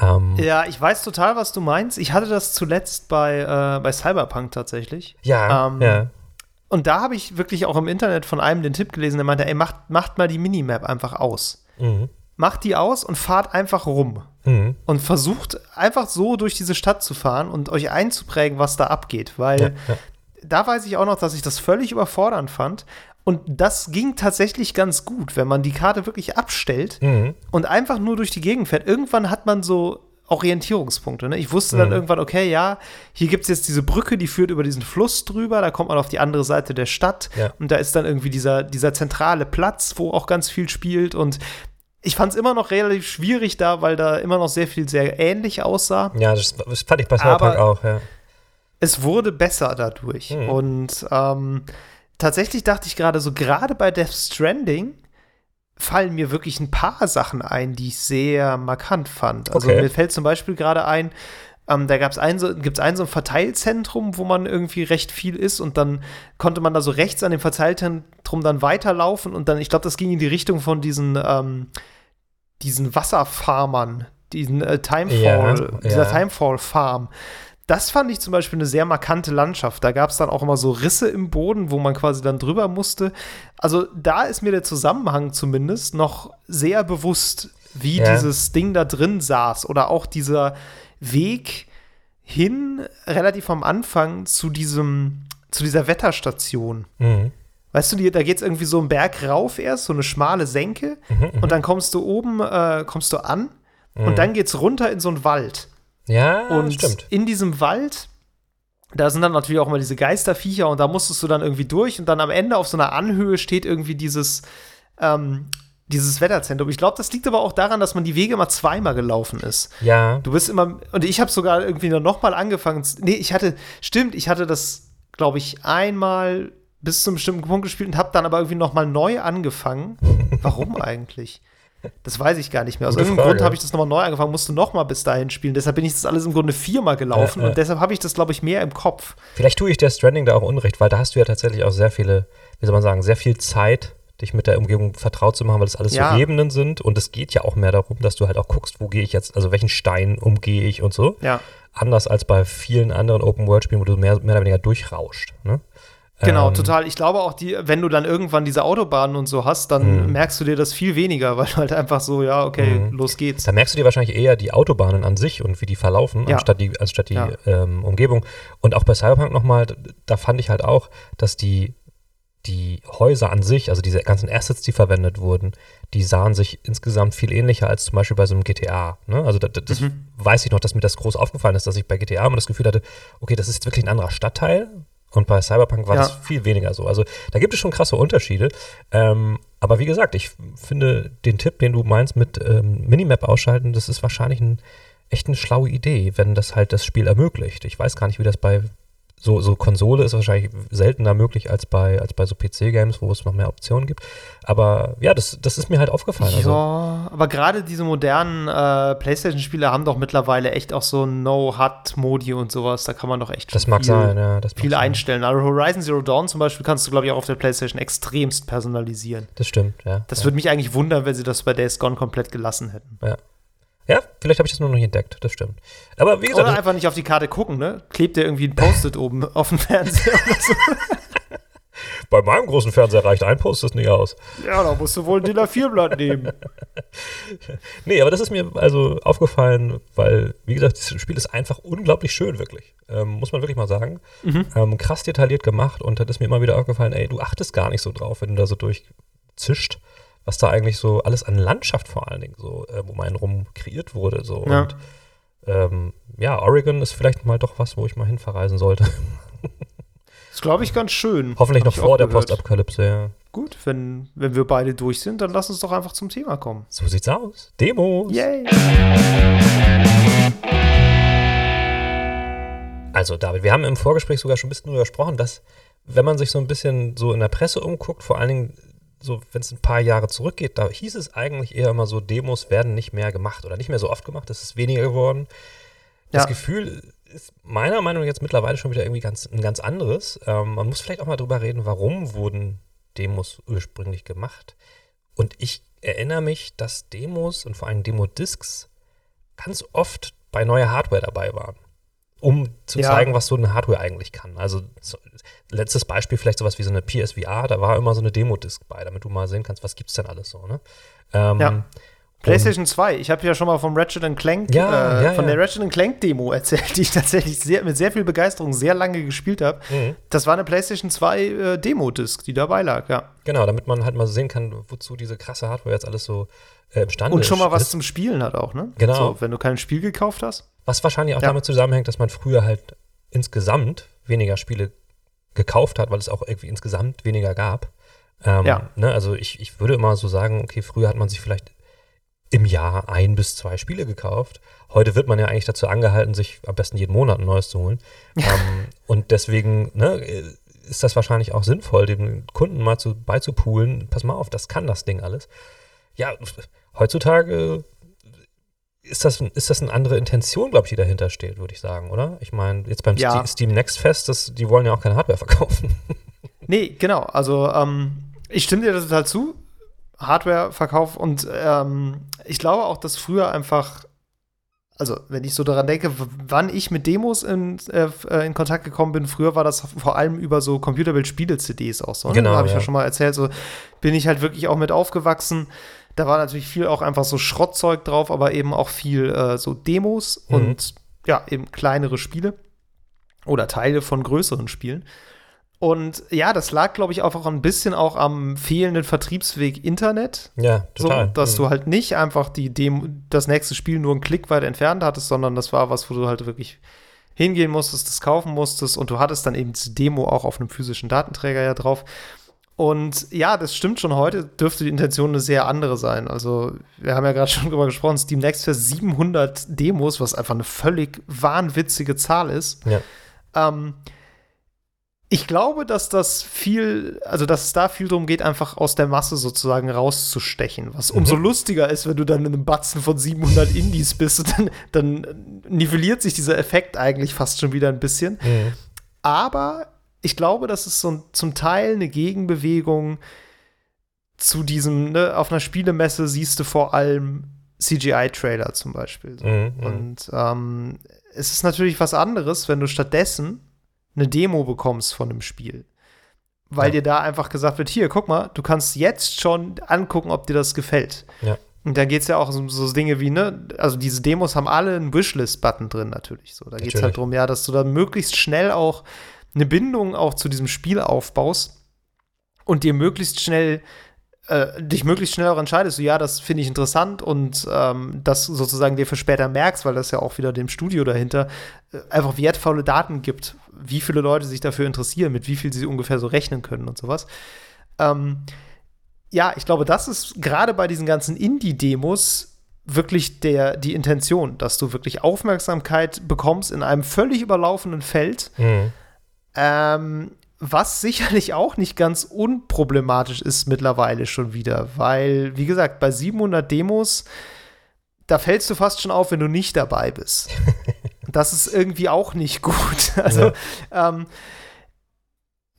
[SPEAKER 3] Ähm, ja, ich weiß total, was du meinst. Ich hatte das zuletzt bei, äh, bei Cyberpunk tatsächlich.
[SPEAKER 2] Ja, ähm, ja.
[SPEAKER 3] Und da habe ich wirklich auch im Internet von einem den Tipp gelesen, der meinte, ey, macht, macht mal die Minimap einfach aus. Mhm. Macht die aus und fahrt einfach rum. Mhm. Und versucht einfach so durch diese Stadt zu fahren und euch einzuprägen, was da abgeht. Weil ja, ja. da weiß ich auch noch, dass ich das völlig überfordernd fand. Und das ging tatsächlich ganz gut, wenn man die Karte wirklich abstellt mhm. und einfach nur durch die Gegend fährt. Irgendwann hat man so Orientierungspunkte. Ne? Ich wusste dann mhm. irgendwann, okay, ja, hier gibt es jetzt diese Brücke, die führt über diesen Fluss drüber, da kommt man auf die andere Seite der Stadt ja. und da ist dann irgendwie dieser, dieser zentrale Platz, wo auch ganz viel spielt und ich fand es immer noch relativ schwierig da, weil da immer noch sehr viel sehr ähnlich aussah.
[SPEAKER 2] Ja, das, das fand ich bei Cyberpunk auch, ja.
[SPEAKER 3] Es wurde besser dadurch mhm. und ähm, tatsächlich dachte ich gerade so, gerade bei Death Stranding fallen mir wirklich ein paar Sachen ein, die ich sehr markant fand. Also okay. mir fällt zum Beispiel gerade ein, ähm, da gab's ein, so, gibt's ein so ein Verteilzentrum, wo man irgendwie recht viel ist und dann konnte man da so rechts an dem Verteilzentrum dann weiterlaufen und dann, ich glaube, das ging in die Richtung von diesen, ähm, diesen Wasserfarmern, diesen äh, Timefall, ja, dieser ja. Timefall-Farm das fand ich zum Beispiel eine sehr markante Landschaft. Da gab es dann auch immer so Risse im Boden, wo man quasi dann drüber musste. Also da ist mir der Zusammenhang zumindest noch sehr bewusst, wie ja. dieses Ding da drin saß. Oder auch dieser Weg hin, relativ am Anfang, zu diesem, zu dieser Wetterstation. Mhm. Weißt du, da geht es irgendwie so einen Berg rauf erst, so eine schmale Senke. Mhm, mhm. und dann kommst du oben, äh, kommst du an. Und mhm. dann geht es runter in so einen Wald.
[SPEAKER 2] Ja,
[SPEAKER 3] und
[SPEAKER 2] stimmt.
[SPEAKER 3] in diesem Wald, da sind dann natürlich auch mal diese Geisterviecher und da musstest du dann irgendwie durch und dann am Ende auf so einer Anhöhe steht irgendwie dieses, ähm, dieses Wetterzentrum. Ich glaube, das liegt aber auch daran, dass man die Wege immer zweimal gelaufen ist.
[SPEAKER 2] Ja.
[SPEAKER 3] Du bist immer, und ich habe sogar irgendwie noch mal angefangen. Nee, ich hatte, stimmt, ich hatte das, glaube ich, einmal bis zu einem bestimmten Punkt gespielt und habe dann aber irgendwie noch mal neu angefangen. Warum eigentlich? Das weiß ich gar nicht mehr. Aus irgendeinem Grund habe ich das nochmal neu angefangen, musste nochmal bis dahin spielen. Deshalb bin ich das alles im Grunde viermal gelaufen ja, ja. und deshalb habe ich das, glaube ich, mehr im Kopf.
[SPEAKER 2] Vielleicht tue ich der Stranding da auch Unrecht, weil da hast du ja tatsächlich auch sehr viele, wie soll man sagen, sehr viel Zeit, dich mit der Umgebung vertraut zu machen, weil das alles
[SPEAKER 3] Ja.
[SPEAKER 2] so Ebenen sind. Und es geht ja auch mehr darum, dass du halt auch guckst, wo gehe ich jetzt, also welchen Stein umgehe ich und so.
[SPEAKER 3] Ja.
[SPEAKER 2] Anders als bei vielen anderen Open-World-Spielen, wo du mehr, mehr oder weniger durchrauscht. Ne?
[SPEAKER 3] Genau,
[SPEAKER 2] Ähm,
[SPEAKER 3] total. Ich glaube auch, die, wenn du dann irgendwann diese Autobahnen und so hast, dann
[SPEAKER 2] Mhm.
[SPEAKER 3] merkst du dir das viel weniger, weil du halt einfach so, ja, okay,
[SPEAKER 2] Mhm.
[SPEAKER 3] los geht's.
[SPEAKER 2] Da merkst du dir wahrscheinlich eher die Autobahnen an sich und wie die verlaufen,
[SPEAKER 3] Ja.
[SPEAKER 2] anstatt die, anstatt die
[SPEAKER 3] Ja.
[SPEAKER 2] ähm, Umgebung. Und auch bei Cyberpunk nochmal, da fand ich halt auch, dass die, die Häuser an sich, also diese ganzen Assets, die verwendet wurden, die sahen sich insgesamt viel ähnlicher als zum Beispiel bei so einem GTA. Ne? Also da, da- das
[SPEAKER 3] Mhm.
[SPEAKER 2] weiß ich noch, dass mir das groß aufgefallen ist, dass ich bei GTA immer das Gefühl hatte, okay, das ist jetzt wirklich ein anderer Stadtteil. Und bei Cyberpunk war
[SPEAKER 3] Ja.
[SPEAKER 2] das viel weniger so. Also da gibt es schon krasse Unterschiede. Ähm, aber wie gesagt, ich finde den Tipp, den du meinst mit ähm, Minimap ausschalten, das ist wahrscheinlich ein, echt eine schlaue Idee, wenn das halt das Spiel ermöglicht. Ich weiß gar nicht, wie das bei so, so Konsole ist wahrscheinlich seltener möglich als bei, als bei so PC-Games, wo es noch mehr Optionen gibt. Aber ja, das, das ist mir halt aufgefallen. Also,
[SPEAKER 3] Ja, aber gerade diese modernen äh, PlayStation-Spiele haben doch mittlerweile echt auch so No-HUD-Modi und sowas. Da kann man doch echt
[SPEAKER 2] das mag
[SPEAKER 3] viel,
[SPEAKER 2] sein, ja. Das
[SPEAKER 3] viel
[SPEAKER 2] sein.
[SPEAKER 3] einstellen. Also Horizon Zero Dawn zum Beispiel kannst du, glaube ich, auch auf der PlayStation extremst personalisieren.
[SPEAKER 2] Das stimmt, ja.
[SPEAKER 3] Das
[SPEAKER 2] ja.
[SPEAKER 3] würde mich eigentlich wundern, wenn sie das bei Days Gone komplett gelassen hätten.
[SPEAKER 2] ja, vielleicht habe ich das nur noch nicht entdeckt, das stimmt. Aber wie gesagt,
[SPEAKER 3] Oder einfach nicht auf die Karte gucken, ne? Klebt dir irgendwie ein Post-it oben auf dem Fernseher oder so.
[SPEAKER 2] bei meinem großen Fernseher reicht ein Post das nicht aus.
[SPEAKER 3] Ja, da musst du wohl ein DIN A4-Blatt nehmen.
[SPEAKER 2] Nee, aber das ist mir also aufgefallen, weil, wie gesagt, das Spiel ist einfach unglaublich schön, wirklich. Ähm, muss man wirklich mal sagen.
[SPEAKER 3] Mhm.
[SPEAKER 2] Ähm, krass detailliert gemacht und da ist mir immer wieder aufgefallen, ey, du achtest gar nicht so drauf, wenn du da so durchzischt, was da eigentlich so alles an Landschaft vor allen Dingen so ähm, um einen rum kreiert wurde. So.
[SPEAKER 3] Ja.
[SPEAKER 2] Und ähm, ja, Oregon ist vielleicht mal doch was, wo ich mal hin verreisen sollte.
[SPEAKER 3] Das glaube ich ganz schön.
[SPEAKER 2] Hoffentlich
[SPEAKER 3] Hab
[SPEAKER 2] noch vor der. Postapokalypse, ja.
[SPEAKER 3] Gut, wenn, wenn wir beide durch sind, dann lass uns doch einfach zum Thema kommen.
[SPEAKER 2] So sieht's aus. Demos.
[SPEAKER 3] Yay!
[SPEAKER 2] Also David, wir haben im Vorgespräch sogar schon ein bisschen darüber gesprochen, dass wenn man sich so ein bisschen so in der Presse umguckt, vor allen Dingen so, wenn es ein paar Jahre zurückgeht, da hieß es eigentlich eher immer so, Demos werden nicht mehr gemacht oder nicht mehr so oft gemacht, es ist weniger geworden. Das
[SPEAKER 3] Ja.
[SPEAKER 2] Gefühl ist meiner Meinung nach jetzt mittlerweile schon wieder irgendwie ganz, ein ganz anderes. Ähm, man muss vielleicht auch mal drüber reden, warum wurden Demos ursprünglich gemacht. Und ich erinnere mich, dass Demos und vor allem Demo-Discs ganz oft bei neuer Hardware dabei waren um zu
[SPEAKER 3] Ja.
[SPEAKER 2] zeigen, was so eine Hardware eigentlich kann. Also so, letztes Beispiel vielleicht sowas wie so eine PSVR, da war immer so eine Demo-Disc bei, damit du mal sehen kannst, was gibt's denn alles so, ne? Ähm,
[SPEAKER 3] Ja. PlayStation 2, ich habe ja schon mal vom Ratchet Clank,
[SPEAKER 2] Ja,
[SPEAKER 3] äh,
[SPEAKER 2] ja,
[SPEAKER 3] von der Ratchet Clank Demo erzählt, die ich tatsächlich sehr, mit sehr viel Begeisterung sehr lange gespielt habe.
[SPEAKER 2] Mhm.
[SPEAKER 3] Das war eine PlayStation 2 äh, Demo-Disc, die dabei lag, ja.
[SPEAKER 2] Genau, damit man halt mal sehen kann, wozu diese krasse Hardware jetzt alles so äh, imstande
[SPEAKER 3] Und schon mal was
[SPEAKER 2] ist.
[SPEAKER 3] zum Spielen hat auch, ne?
[SPEAKER 2] Genau.
[SPEAKER 3] So, wenn du kein Spiel gekauft hast.
[SPEAKER 2] Was wahrscheinlich auch
[SPEAKER 3] Ja.
[SPEAKER 2] damit zusammenhängt, dass man früher halt insgesamt weniger Spiele gekauft hat, weil es auch irgendwie insgesamt weniger gab. Ähm,
[SPEAKER 3] Ja.
[SPEAKER 2] Ne, also ich, ich würde immer so sagen, okay, früher hat man sich vielleicht im Jahr ein bis zwei Spiele gekauft. Heute wird man ja eigentlich dazu angehalten, sich am besten jeden Monat ein neues zu holen. ähm, und deswegen ne, ist das wahrscheinlich auch sinnvoll, dem Kunden mal zu, beizupulen, pass mal auf, das kann das Ding alles. Ja, heutzutage ist das, ist das eine andere Intention, glaube ich, die dahinter steht, würde ich sagen, oder? Ich meine, jetzt beim
[SPEAKER 3] Ja.
[SPEAKER 2] Ste- Steam Next Fest, das, die wollen ja auch keine Hardware verkaufen.
[SPEAKER 3] Nee, genau. Also, ähm, ich stimme dir das total zu. Hardware-Verkauf und ähm, ich glaube auch, dass früher einfach, also wenn ich so daran denke, wann ich mit Demos in, äh, äh, in Kontakt gekommen bin, früher war das vor allem über so Computerbild-Spiele-CDs auch so. Ne?
[SPEAKER 2] Genau,
[SPEAKER 3] habe ich ja.
[SPEAKER 2] ja.
[SPEAKER 3] schon mal erzählt, so bin ich halt wirklich auch mit aufgewachsen. Da war natürlich viel auch einfach so Schrottzeug drauf, aber eben auch viel äh, so Demos
[SPEAKER 2] Mhm.
[SPEAKER 3] und ja, eben kleinere Spiele oder Teile von größeren Spielen. Und ja, das lag, glaube ich, auch ein bisschen auch am fehlenden Vertriebsweg Internet.
[SPEAKER 2] ja,
[SPEAKER 3] So,
[SPEAKER 2] total.
[SPEAKER 3] dass
[SPEAKER 2] Mhm.
[SPEAKER 3] du halt nicht einfach die Demo, das nächste Spiel nur einen Klick weit entfernt hattest, sondern das war was, wo du halt wirklich hingehen musstest, das kaufen musstest und du hattest dann eben diese Demo auch auf einem physischen Datenträger ja drauf. Und ja, das stimmt schon heute, dürfte die Intention eine sehr andere sein. Also, wir haben ja gerade schon drüber gesprochen, Steam Next Fest 700 Demos, was einfach eine völlig wahnwitzige Zahl ist.
[SPEAKER 2] Ja.
[SPEAKER 3] Ähm, ich glaube, dass das viel, also dass es da viel darum geht, einfach aus der Masse sozusagen rauszustechen. Was
[SPEAKER 2] Mhm.
[SPEAKER 3] umso lustiger ist, wenn du dann in einem Batzen von 700 Indies bist, dann, dann nivelliert sich dieser Effekt eigentlich fast schon wieder ein bisschen.
[SPEAKER 2] Mhm.
[SPEAKER 3] Aber ich glaube, das ist so zum Teil eine Gegenbewegung zu diesem, ne, auf einer Spielemesse siehst du vor allem CGI-Trailer zum Beispiel. So.
[SPEAKER 2] Mhm, mhm.
[SPEAKER 3] Und ähm, es ist natürlich was anderes, wenn du stattdessen eine Demo bekommst von einem Spiel. Weil
[SPEAKER 2] Ja.
[SPEAKER 3] dir da einfach gesagt wird, hier, guck mal, du kannst jetzt schon angucken, ob dir das gefällt.
[SPEAKER 2] Ja.
[SPEAKER 3] Und da geht es ja auch um so Dinge wie, ne, also diese Demos haben alle einen Wishlist-Button drin natürlich. So, da geht es halt darum, ja, dass du da möglichst schnell auch eine Bindung auch zu diesem Spiel aufbaust und dir möglichst schnell äh, dich möglichst schnell auch entscheidest, so, ja, das finde ich interessant und ähm, das sozusagen dir für später merkst, weil das ja auch wieder dem Studio dahinter äh, einfach wertvolle Daten gibt, wie viele Leute sich dafür interessieren, mit wie viel sie ungefähr so rechnen können und sowas. Ähm, ja, ich glaube, das ist gerade bei diesen ganzen Indie-Demos wirklich der, die Intention, dass du wirklich Aufmerksamkeit bekommst in einem völlig überlaufenden Feld,
[SPEAKER 2] Mhm.
[SPEAKER 3] Ähm, was sicherlich auch nicht ganz unproblematisch ist mittlerweile schon wieder, weil, wie gesagt, bei 700 Demos, da fällst du fast schon auf, wenn du nicht dabei bist. das ist irgendwie auch nicht gut. Also, ähm,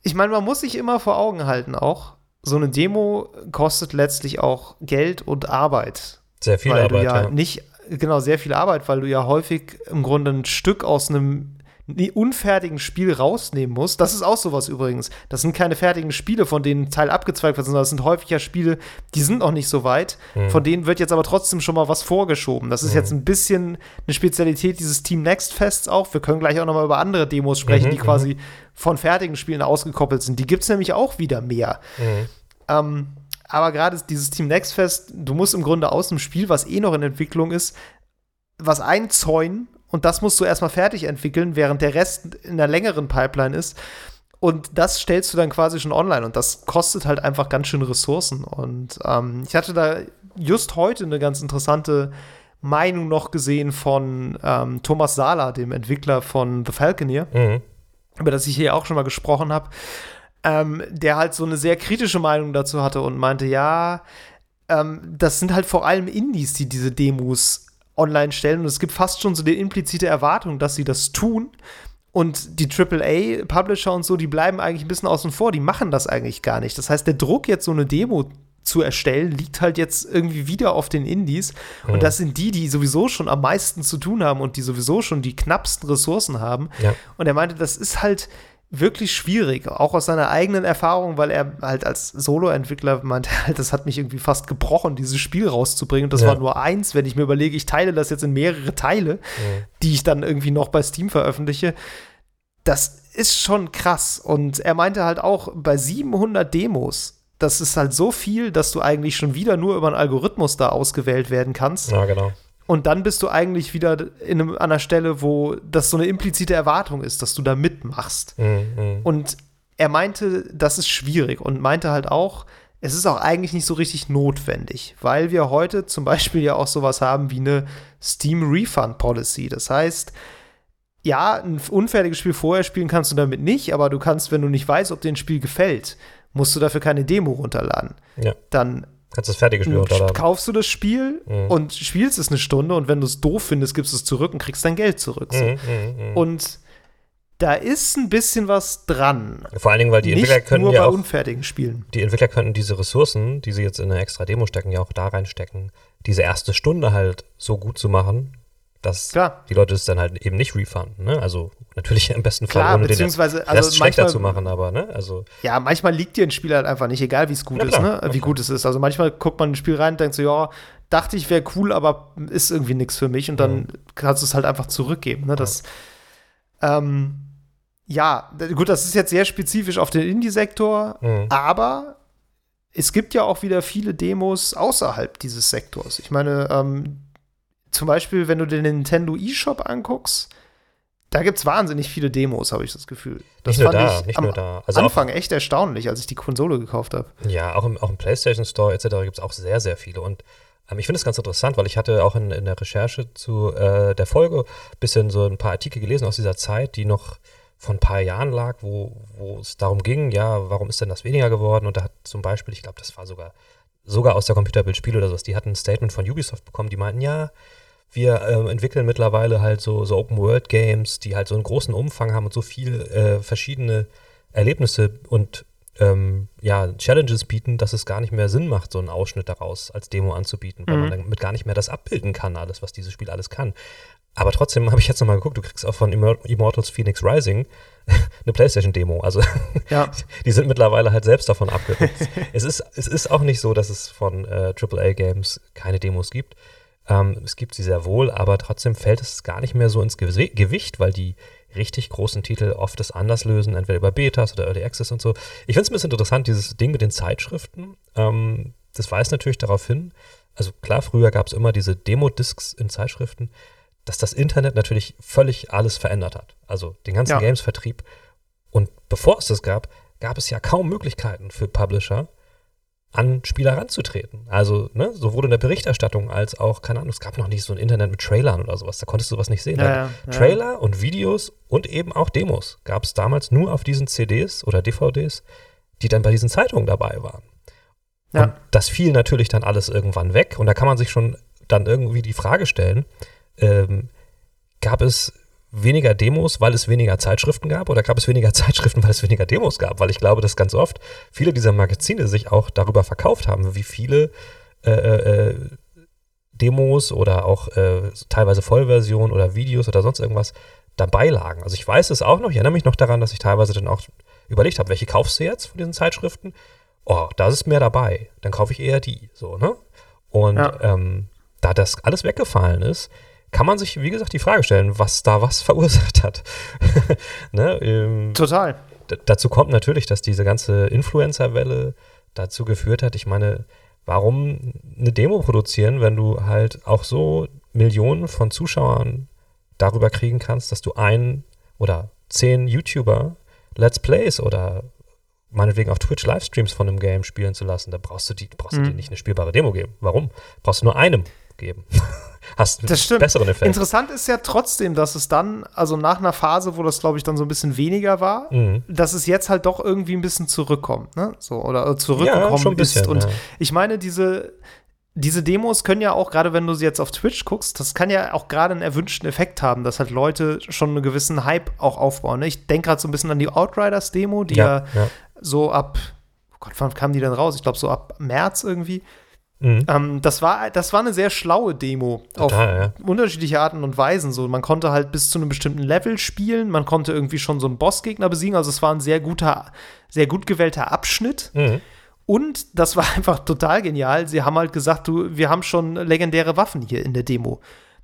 [SPEAKER 3] ich meine, man muss sich immer vor Augen halten auch, so eine Demo kostet letztlich auch Geld und Arbeit
[SPEAKER 2] Sehr viel
[SPEAKER 3] weil
[SPEAKER 2] Arbeit,
[SPEAKER 3] du ja,
[SPEAKER 2] ja.
[SPEAKER 3] nicht, genau, sehr viel Arbeit, weil du ja häufig im Grunde ein Stück aus einem unfertigen Spiel rausnehmen musst. Das ist auch sowas übrigens. Das sind keine fertigen Spiele, von denen ein Teil abgezweigt wird, sondern das sind häufig ja Spiele, die sind noch nicht so weit.
[SPEAKER 2] Mhm.
[SPEAKER 3] Von denen wird jetzt aber trotzdem schon mal was vorgeschoben. Das ist jetzt ein bisschen eine Spezialität dieses Team Next Fests auch. Wir können gleich auch noch mal über andere Demos sprechen,
[SPEAKER 2] Mhm,
[SPEAKER 3] die quasi von fertigen Spielen ausgekoppelt sind. Die gibt es nämlich auch wieder mehr.
[SPEAKER 2] Mhm.
[SPEAKER 3] Ähm, aber gerade dieses Team Next Fest, du musst im Grunde aus dem Spiel, was eh noch in Entwicklung ist, was einzäunen und das musst du erstmal fertig entwickeln, während der Rest in der längeren Pipeline ist. Und das stellst du dann quasi schon online und das kostet halt einfach ganz schön Ressourcen. Und ähm, ich hatte da just heute eine ganz interessante Meinung noch gesehen von ähm, Thomas Sala, dem Entwickler von The Falconeer
[SPEAKER 2] Mhm.
[SPEAKER 3] über das ich hier auch schon mal gesprochen habe, ähm, der halt so eine sehr kritische Meinung dazu hatte und meinte, ja, ähm, das sind halt vor allem Indies, die diese Demos online stellen und es gibt fast schon so die implizite Erwartung, dass sie das tun. Und die AAA-Publisher und so, die bleiben eigentlich ein bisschen außen vor, die machen das eigentlich gar nicht. Das heißt, der Druck, jetzt so eine Demo zu erstellen, liegt halt jetzt irgendwie wieder auf den Indies. Und das sind die, die sowieso schon am meisten zu tun haben und die sowieso schon die knappsten Ressourcen haben.
[SPEAKER 2] Ja.
[SPEAKER 3] Und er meinte, das ist halt wirklich schwierig, auch aus seiner eigenen Erfahrung, weil er halt als Solo-Entwickler meinte, halt, das hat mich irgendwie fast gebrochen, dieses Spiel rauszubringen. Und das
[SPEAKER 2] Ja.
[SPEAKER 3] war nur eins, wenn ich mir überlege, ich teile das jetzt in mehrere Teile, die ich dann irgendwie noch bei Steam veröffentliche. Das ist schon krass. Und er meinte halt auch, bei 700 Demos, das ist halt so viel, dass du eigentlich schon wieder nur über einen Algorithmus da ausgewählt werden kannst.
[SPEAKER 2] Ja, genau.
[SPEAKER 3] Und dann bist du eigentlich wieder in einem, an einer Stelle, wo das so eine implizite Erwartung ist, dass du da mitmachst.
[SPEAKER 2] Mhm. Mhm.
[SPEAKER 3] Und er meinte, das ist schwierig und meinte halt auch, es ist auch eigentlich nicht so richtig notwendig, weil wir heute zum Beispiel ja auch sowas haben wie eine Steam Refund Policy. Das heißt, ja, ein unfertiges Spiel vorher spielen kannst du damit nicht, aber du kannst, wenn du nicht weißt, ob dir ein Spiel gefällt, musst du dafür keine Demo runterladen.
[SPEAKER 2] Ja.
[SPEAKER 3] Dann
[SPEAKER 2] Kannst das fertige Spiel runterladen.
[SPEAKER 3] kaufst du das Spiel
[SPEAKER 2] Mhm.
[SPEAKER 3] und spielst es eine Stunde und wenn du es doof findest, gibst du es zurück und kriegst dein Geld zurück. So.
[SPEAKER 2] Mhm, mhm, mhm.
[SPEAKER 3] Und da ist ein bisschen was dran.
[SPEAKER 2] Vor allen Dingen, weil die Entwickler
[SPEAKER 3] Nicht
[SPEAKER 2] können
[SPEAKER 3] nur
[SPEAKER 2] ja
[SPEAKER 3] bei
[SPEAKER 2] auch
[SPEAKER 3] unfertigen Spielen.
[SPEAKER 2] die Entwickler könnten diese Ressourcen, die sie jetzt in eine extra Demo stecken, ja auch da reinstecken, diese erste Stunde halt so gut zu machen, dass
[SPEAKER 3] Klar.
[SPEAKER 2] die Leute es dann halt eben nicht refunden. Ne? Also natürlich im besten Fall
[SPEAKER 3] Klar,
[SPEAKER 2] ohne den
[SPEAKER 3] beziehungsweise,
[SPEAKER 2] Rest
[SPEAKER 3] also
[SPEAKER 2] schlechter
[SPEAKER 3] manchmal,
[SPEAKER 2] zu machen, aber ne? Also
[SPEAKER 3] ja, manchmal liegt dir ein Spiel halt einfach nicht, egal wie es gut
[SPEAKER 2] Na
[SPEAKER 3] ist, ne? Wie gut es ist. Also manchmal guckt man ein Spiel rein und denkt so, ja, dachte ich wäre cool, aber ist irgendwie nichts für mich und dann
[SPEAKER 2] Mhm.
[SPEAKER 3] kannst du es halt einfach zurückgeben. Ne? Das, ähm, ja, gut, das ist jetzt sehr spezifisch auf den Indie-Sektor,
[SPEAKER 2] Mhm.
[SPEAKER 3] aber es gibt ja auch wieder viele Demos außerhalb dieses Sektors. Ich meine, ähm, zum Beispiel, wenn du den Nintendo eShop anguckst, da gibt es wahnsinnig viele Demos, habe ich das Gefühl. Das
[SPEAKER 2] nicht nur
[SPEAKER 3] fand
[SPEAKER 2] da,
[SPEAKER 3] ich
[SPEAKER 2] nicht
[SPEAKER 3] am
[SPEAKER 2] nur da. Also
[SPEAKER 3] Anfang echt erstaunlich, als ich die Konsole gekauft habe.
[SPEAKER 2] Ja, auch im, auch im PlayStation Store etc. gibt es auch sehr, sehr viele. Und ähm, ich finde es ganz interessant, weil ich hatte auch in, in der Recherche zu äh, der Folge ein bisschen so ein paar Artikel gelesen aus dieser Zeit, die noch von ein paar Jahren lag, wo, wo es darum ging, ja, warum ist denn das weniger geworden? Und da hat zum Beispiel, ich glaube, das war sogar, sogar aus der Computerbildspiele oder sowas, die hatten ein Statement von Ubisoft bekommen, die meinten, ja, wir ähm, entwickeln mittlerweile halt so, so Open-World-Games, die halt so einen großen Umfang haben und so viel äh, verschiedene Erlebnisse und ähm, ja, Challenges bieten, dass es gar nicht mehr Sinn macht, so einen Ausschnitt daraus als Demo anzubieten, weil mhm. man damit gar nicht mehr das abbilden kann, alles, was dieses Spiel alles kann. Aber trotzdem habe ich jetzt nochmal geguckt, du kriegst auch von Immortals Phoenix Rising eine PlayStation-Demo. Also ja. die sind mittlerweile halt selbst davon abgerückt. es, ist, es ist auch nicht so, dass es von äh, AAA-Games keine Demos gibt. Ähm, es gibt sie sehr wohl, aber trotzdem fällt es gar nicht mehr so ins Ge Gewicht, weil die richtig großen Titel oft das anders lösen, entweder über Betas oder Early Access und so. Ich finde es ein bisschen interessant, dieses Ding mit den Zeitschriften. Ähm, das weist natürlich darauf hin, also klar, früher gab es immer diese Demo-Discs in Zeitschriften, dass das Internet natürlich völlig alles verändert hat. Also den ganzen ja. Games-Vertrieb. Und bevor es das gab, gab es ja kaum Möglichkeiten für Publisher, an Spieler ranzutreten. Also, ne, sowohl in der Berichterstattung als auch, keine Ahnung, es gab noch nicht so ein Internet mit Trailern oder sowas, da konntest du was nicht sehen. Ja, ja, Trailer ja. und Videos und eben auch Demos gab es damals nur auf diesen CDs oder DVDs, die dann bei diesen Zeitungen dabei waren. Und das fiel natürlich dann alles irgendwann weg und da kann man sich schon dann irgendwie die Frage stellen, ähm, gab es weniger Demos, weil es weniger Zeitschriften gab oder gab es weniger Zeitschriften, weil es weniger Demos gab? Weil ich glaube, dass ganz oft viele dieser Magazine sich auch darüber verkauft haben, wie viele äh, äh, äh Demos oder auch äh, teilweise Vollversionen oder Videos oder sonst irgendwas dabei lagen. Also ich weiß es auch noch, ich erinnere mich noch daran, dass ich teilweise dann auch überlegt habe, welche kaufst du jetzt von diesen Zeitschriften? Oh, da ist mehr dabei. Dann kaufe ich eher die. So, ne? Und ja. ähm, da das alles weggefallen ist, kann man sich, wie gesagt, die Frage stellen, was da was verursacht hat.
[SPEAKER 3] ne, ähm, Total.
[SPEAKER 2] Dazu kommt natürlich, dass diese ganze Influencer-Welle dazu geführt hat. Ich meine, warum eine Demo produzieren, wenn du halt auch so Millionen von Zuschauern darüber kriegen kannst, dass du ein oder zehn YouTuber Let's Plays oder meinetwegen auf Twitch Livestreams von einem Game spielen zu lassen, da brauchst du die, brauchst mhm. du dir nicht eine spielbare Demo geben. Warum? Brauchst du nur einem geben.
[SPEAKER 3] Hast einen das stimmt. besseren Effekt. Interessant ist ja trotzdem, dass es dann, also nach einer Phase, wo das, glaube ich, dann so ein bisschen weniger war, mhm. dass es jetzt halt doch irgendwie ein bisschen zurückkommt, ne? So, oder zurückgekommen ja, bisschen, ist. Und ja. ich meine, diese, diese Demos können ja auch, gerade wenn du sie jetzt auf Twitch guckst, das kann ja auch gerade einen erwünschten Effekt haben, dass halt Leute schon einen gewissen Hype auch aufbauen. Ne? Ich denke gerade so ein bisschen an die Outriders-Demo, die ja, ja, so ab, oh Gott, wann kam die denn raus? Ich glaube, so ab März irgendwie Mhm. Ähm, das, war, das war eine sehr schlaue Demo Total, auf ja. unterschiedliche Arten und Weisen. So, man konnte halt bis zu einem bestimmten Level spielen, man konnte irgendwie schon so einen Bossgegner besiegen. Also es war ein sehr guter, sehr gut gewählter Abschnitt. Mhm. Und das war einfach total genial. Sie haben halt gesagt, du, wir haben schon legendäre Waffen hier in der Demo.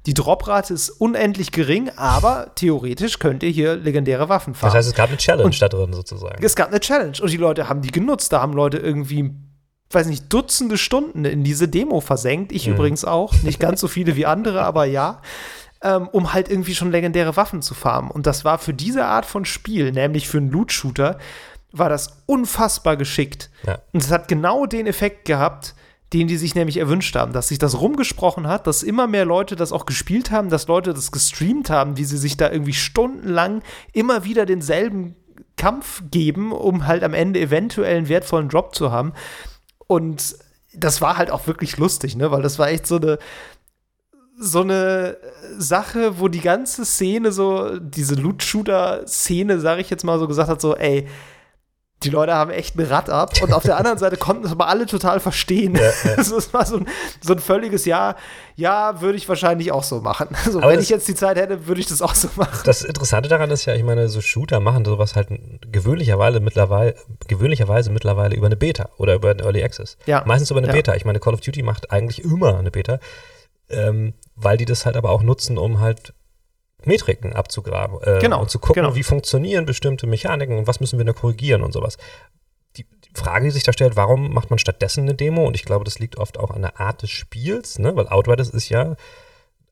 [SPEAKER 3] Die Droprate ist unendlich gering, aber theoretisch könnt ihr hier legendäre Waffen fahren.
[SPEAKER 2] Das heißt, es gab eine Challenge und da drin sozusagen.
[SPEAKER 3] Es gab eine Challenge und die Leute haben die genutzt. Da haben Leute irgendwie weiß nicht, Dutzende Stunden in diese Demo versenkt. Ich mhm. übrigens auch. Nicht ganz so viele wie andere, aber ja. Ähm, um halt irgendwie schon legendäre Waffen zu farmen. Und das war für diese Art von Spiel, nämlich für einen Loot-Shooter, war das unfassbar geschickt. Ja. Und es hat genau den Effekt gehabt, den die sich nämlich erwünscht haben, dass sich das rumgesprochen hat, dass immer mehr Leute das auch gespielt haben, dass Leute das gestreamt haben, wie sie sich da irgendwie stundenlang immer wieder denselben Kampf geben, um halt am Ende eventuell einen wertvollen Drop zu haben. Und das war halt auch wirklich lustig, ne? Weil das war echt so eine so eine Sache, wo die ganze Szene so, diese Loot-Shooter-Szene, sage ich jetzt mal so, gesagt hat, so, ey, die Leute haben echt ein Rad ab. Und auf der anderen Seite konnten es aber alle total verstehen. Ja, ja. Es war so ein, so ein völliges Ja, ja, würde ich wahrscheinlich auch so machen. Also wenn ich jetzt die Zeit hätte, würde ich das auch so machen.
[SPEAKER 2] Das Interessante daran ist ja, ich meine, so Shooter machen sowas halt gewöhnlicherweise mittlerweile, gewöhnlicherweise mittlerweile über eine Beta oder über eine Early Access. Ja. Meistens über eine ja. Beta. Ich meine, Call of Duty macht eigentlich immer eine Beta, ähm, weil die das halt aber auch nutzen, um halt Metriken abzugraben äh, genau, und zu gucken, genau. wie funktionieren bestimmte Mechaniken und was müssen wir da korrigieren und sowas. Die, die, Frage, die sich da stellt, warum macht man stattdessen eine Demo? Und ich glaube, das liegt oft auch an der Art des Spiels, ne? weil Outriders ist ja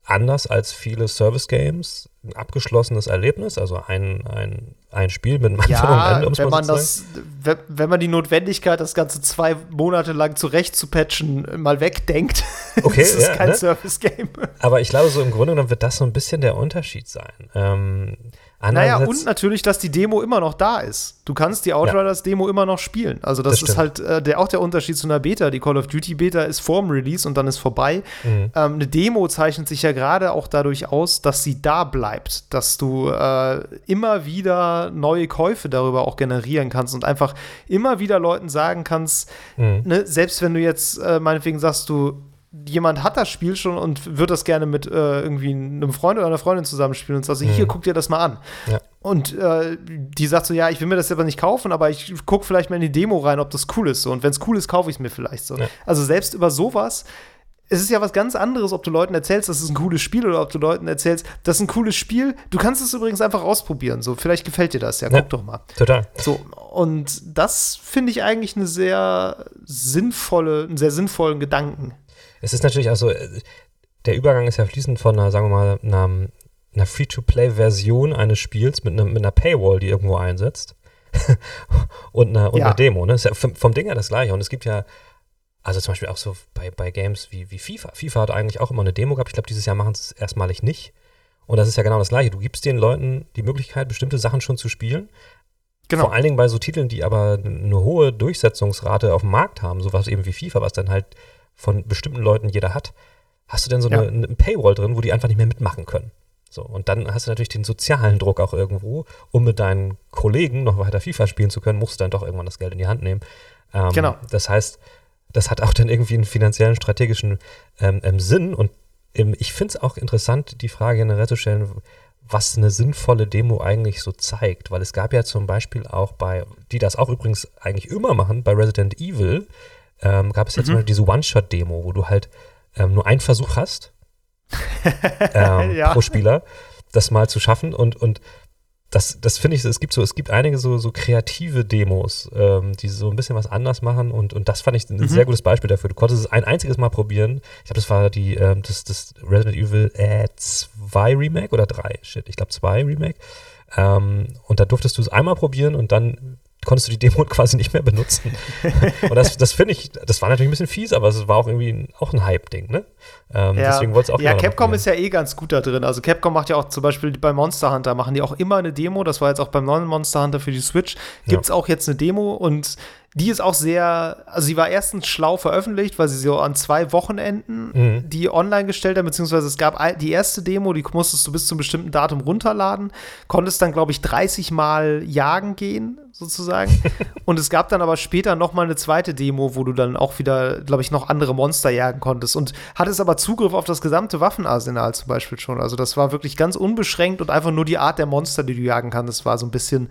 [SPEAKER 2] anders als viele Service-Games ein abgeschlossenes Erlebnis, also ein, ein, ein Spiel mit einem
[SPEAKER 3] Anfang ja, Ende, um wenn man das, wenn, wenn man die Notwendigkeit, das Ganze zwei Monate lang zurecht zu patchen, mal wegdenkt, okay, ist es ja, kein ne? Service-Game.
[SPEAKER 2] Aber ich glaube, so im Grunde genommen wird das so ein bisschen der Unterschied sein. Ähm,
[SPEAKER 3] Naja, und natürlich, dass die Demo immer noch da ist. Du kannst die Outriders-Demo immer noch spielen. Also, das, das ist halt äh, der, auch der Unterschied zu einer Beta. Die Call of Duty-Beta ist vorm Release und dann ist vorbei. Mhm. Ähm, eine Demo zeichnet sich ja gerade auch dadurch aus, dass sie da bleibt. Dass du äh, immer wieder neue Käufe darüber auch generieren kannst und einfach immer wieder Leuten sagen kannst, mhm. ne, selbst wenn du jetzt äh, meinetwegen sagst, du jemand hat das Spiel schon und wird das gerne mit äh, irgendwie einem Freund oder einer Freundin zusammenspielen und sagt, mhm. hier, guck dir das mal an. Ja. Und äh, die sagt so, ja, ich will mir das selber nicht kaufen, aber ich gucke vielleicht mal in die Demo rein, ob das cool ist. So. Und wenn es cool ist, kaufe ich es mir vielleicht so. Ja. Also selbst über sowas es ist ja was ganz anderes, ob du Leuten erzählst, das ist ein cooles Spiel oder ob du Leuten erzählst, das ist ein cooles Spiel. Du kannst es übrigens einfach ausprobieren. So, vielleicht gefällt dir das ja. Guck ja, doch mal.
[SPEAKER 2] Total.
[SPEAKER 3] So, und das finde ich eigentlich eine sehr sinnvolle, einen sehr sinnvollen Gedanken.
[SPEAKER 2] Es ist natürlich auch so, äh, der Übergang ist ja fließend von einer, sagen wir mal, einer, einer Free-to-Play-Version eines Spiels mit, einer, mit einer Paywall, die irgendwo einsetzt. und einer, und ja. einer Demo. Ne? Ist ja vom Ding her das gleiche. Und es gibt ja, also zum Beispiel auch so bei, bei Games wie, wie FIFA. FIFA hat eigentlich auch immer eine Demo gehabt. Ich glaube, dieses Jahr machen sie es erstmalig nicht. Und das ist ja genau das gleiche. Du gibst den Leuten die Möglichkeit, bestimmte Sachen schon zu spielen. Genau. Vor allen Dingen bei so Titeln, die aber eine hohe Durchsetzungsrate auf dem Markt haben, sowas eben wie FIFA, was dann halt von bestimmten Leuten jeder hat, hast du denn so ja. eine, eine Paywall drin, wo die einfach nicht mehr mitmachen können. So, und dann hast du natürlich den sozialen Druck auch irgendwo, um mit deinen Kollegen noch weiter FIFA spielen zu können, musst du dann doch irgendwann das Geld in die Hand nehmen. Ähm, genau. Das heißt, das hat auch dann irgendwie einen finanziellen, strategischen ähm, ähm, Sinn. Und ähm, ich finde es auch interessant, die Frage generell zu stellen, was eine sinnvolle Demo eigentlich so zeigt. Weil es gab ja zum Beispiel auch bei, die das auch übrigens eigentlich immer machen, bei Resident Evil, ähm, gab es jetzt mhm. mal diese One-Shot-Demo, wo du halt ähm, nur einen Versuch hast ähm, ja. pro Spieler, das mal zu schaffen und, und das, das finde ich, es gibt so, es gibt einige so, so kreative Demos, ähm, die so ein bisschen was anders machen und, und das fand ich ein mhm. sehr gutes Beispiel dafür. Du konntest es ein einziges Mal probieren. Ich glaube, das war die, ähm, das, das Resident Evil äh, 2 Remake oder 3, shit, ich glaube 2 Remake. Ähm, und da durftest du es einmal probieren und dann konntest du die Demo quasi nicht mehr benutzen. und das, das finde ich, das war natürlich ein bisschen fies, aber es war auch irgendwie ein, auch ein Hype-Ding, ne?
[SPEAKER 3] Ähm, ja. Deswegen wollte es auch Ja, Capcom ist ja eh ganz gut da drin. Also Capcom macht ja auch zum Beispiel bei Monster Hunter, machen die auch immer eine Demo. Das war jetzt auch beim neuen Monster Hunter für die Switch. Gibt es ja. auch jetzt eine Demo und die ist auch sehr, also sie war erstens schlau veröffentlicht, weil sie so an zwei Wochenenden mhm. die online gestellt hat, beziehungsweise es gab die erste Demo, die musstest du bis zu einem bestimmten Datum runterladen, konntest dann, glaube ich, 30 Mal jagen gehen, sozusagen. und es gab dann aber später noch mal eine zweite Demo, wo du dann auch wieder, glaube ich, noch andere Monster jagen konntest und hattest aber Zugriff auf das gesamte Waffenarsenal zum Beispiel schon. Also das war wirklich ganz unbeschränkt und einfach nur die Art der Monster, die du jagen kannst, das war so ein bisschen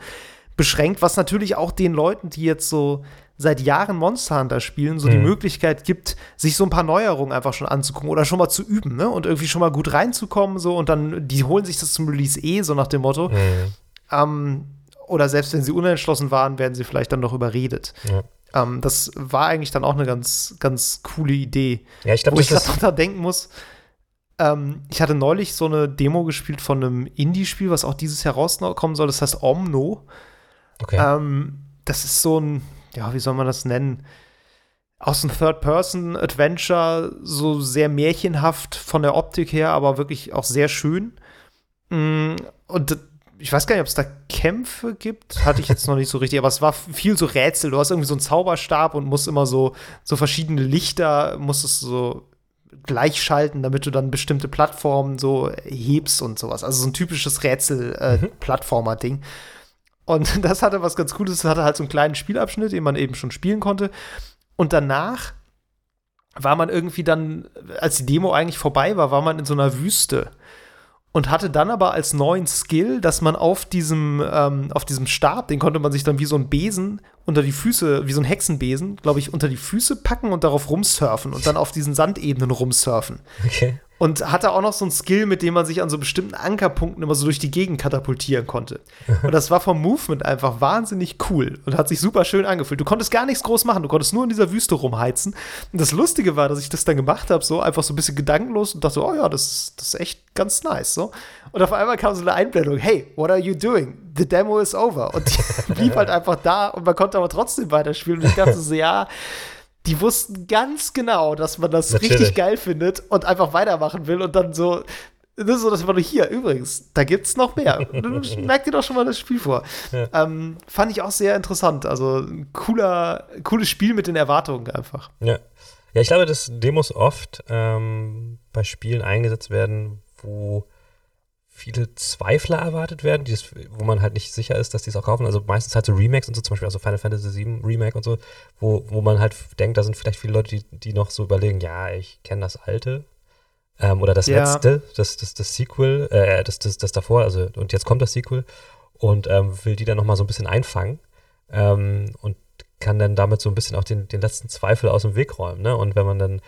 [SPEAKER 3] beschränkt, was natürlich auch den Leuten, die jetzt so seit Jahren Monster Hunter spielen, so mhm. die Möglichkeit gibt, sich so ein paar Neuerungen einfach schon anzugucken oder schon mal zu üben, ne? Und irgendwie schon mal gut reinzukommen, so und dann, die holen sich das zum Release eh, so nach dem Motto. Mhm. Ähm, oder selbst wenn sie unentschlossen waren, werden sie vielleicht dann noch überredet. Ja. Ähm, das war eigentlich dann auch eine ganz, ganz coole Idee.
[SPEAKER 2] Ja, ich glaube,
[SPEAKER 3] wo ich gerade da denken muss. Ähm, ich hatte neulich so eine Demo gespielt von einem Indie-Spiel, was auch dieses Jahr rauskommen soll. Das heißt Omno. Okay. Ähm, das ist so ein, ja, wie soll man das nennen? Aus einem Third-Person-Adventure, so sehr märchenhaft von der Optik her, aber wirklich auch sehr schön. Mm, und ich weiß gar nicht, ob es da Kämpfe gibt. Hatte ich jetzt noch nicht so richtig, aber es war viel so Rätsel. Du hast irgendwie so einen Zauberstab und musst immer so, so verschiedene Lichter, musstest so gleichschalten, damit du dann bestimmte Plattformen so hebst und sowas. Also so ein typisches Rätsel-Plattformer-Ding. Äh, mhm. Und das hatte was ganz Cooles. Es hatte halt so einen kleinen Spielabschnitt, den man eben schon spielen konnte. Und danach war man irgendwie dann, als die Demo eigentlich vorbei war, war man in so einer Wüste und hatte dann aber als neuen Skill, dass man auf diesem, ähm, auf diesem Stab, den konnte man sich dann wie so ein Besen unter die Füße, wie so ein Hexenbesen, glaube ich, unter die Füße packen und darauf rumsurfen und dann auf diesen Sandebenen rumsurfen. Okay und hatte auch noch so ein Skill, mit dem man sich an so bestimmten Ankerpunkten immer so durch die Gegend katapultieren konnte. Und das war vom Movement einfach wahnsinnig cool und hat sich super schön angefühlt. Du konntest gar nichts groß machen, du konntest nur in dieser Wüste rumheizen. Und das Lustige war, dass ich das dann gemacht habe, so einfach so ein bisschen gedankenlos und dachte, oh ja, das ist, das ist echt ganz nice. So. Und auf einmal kam so eine Einblendung, hey, what are you doing? The demo is over. Und die blieb halt einfach da und man konnte aber trotzdem weiterspielen. Und ich dachte so, ja, die wussten ganz genau, dass man das Natürlich. richtig geil findet und einfach weitermachen will und dann so Das ist so, dass man hier, übrigens, da gibt es noch mehr. Merkt ihr doch schon mal das Spiel vor. Ja. Ähm, fand ich auch sehr interessant. Also ein cooler, cooles Spiel mit den Erwartungen einfach.
[SPEAKER 2] Ja. Ja, ich glaube, dass Demos oft ähm, bei Spielen eingesetzt werden, wo viele Zweifler erwartet werden, dieses, wo man halt nicht sicher ist, dass die es auch kaufen. Also meistens halt so Remakes und so, zum Beispiel also Final Fantasy VII Remake und so, wo, wo man halt denkt, da sind vielleicht viele Leute, die, die noch so überlegen, ja, ich kenne das alte ähm, oder das ja. letzte, das, das, das Sequel, äh, das, das, das davor, also und jetzt kommt das Sequel und ähm, will die dann nochmal so ein bisschen einfangen ähm, und kann dann damit so ein bisschen auch den, den letzten Zweifel aus dem Weg räumen. Ne? Und wenn man dann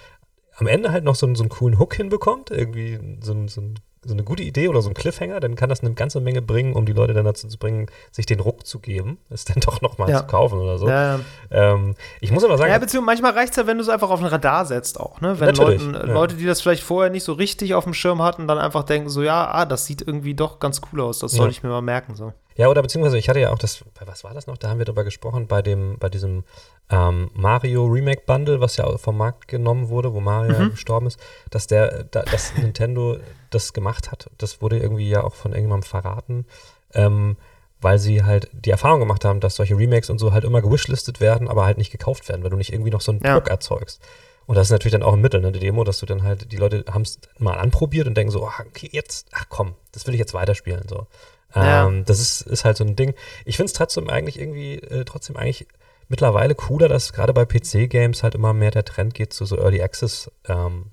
[SPEAKER 2] am Ende halt noch so, so einen coolen Hook hinbekommt, irgendwie so, so ein so eine gute Idee oder so ein Cliffhanger, dann kann das eine ganze Menge bringen, um die Leute dann dazu zu bringen, sich den Ruck zu geben, es dann doch nochmal ja. zu kaufen oder so. Ja. Ähm, ich muss aber sagen.
[SPEAKER 3] Ja, beziehungsweise manchmal reicht es ja, wenn du es einfach auf ein Radar setzt auch, ne? Wenn Leuten, ja. Leute, die das vielleicht vorher nicht so richtig auf dem Schirm hatten, dann einfach denken, so, ja, ah, das sieht irgendwie doch ganz cool aus, das soll ich mir mal merken. So.
[SPEAKER 2] Ja, oder beziehungsweise ich hatte ja auch das, was war das noch? Da haben wir drüber gesprochen, bei dem, bei diesem ähm, Mario Remake Bundle, was ja vom Markt genommen wurde, wo Mario mhm. gestorben ist, dass der, da, dass Nintendo das gemacht hat. Das wurde irgendwie ja auch von irgendjemandem verraten, ähm, weil sie halt die Erfahrung gemacht haben, dass solche Remakes und so halt immer gewishlistet werden, aber halt nicht gekauft werden, weil du nicht irgendwie noch so einen ja. Druck erzeugst. Und das ist natürlich dann auch ein Mittel, ne, die Demo, dass du dann halt, die Leute haben es mal anprobiert und denken so, ach, okay, jetzt, ach komm, das will ich jetzt weiterspielen. So. Ja. Ähm, das ist, ist halt so ein Ding. Ich finde es trotzdem eigentlich irgendwie, äh, trotzdem eigentlich mittlerweile cooler, dass gerade bei PC-Games halt immer mehr der Trend geht zu so Early Access ähm,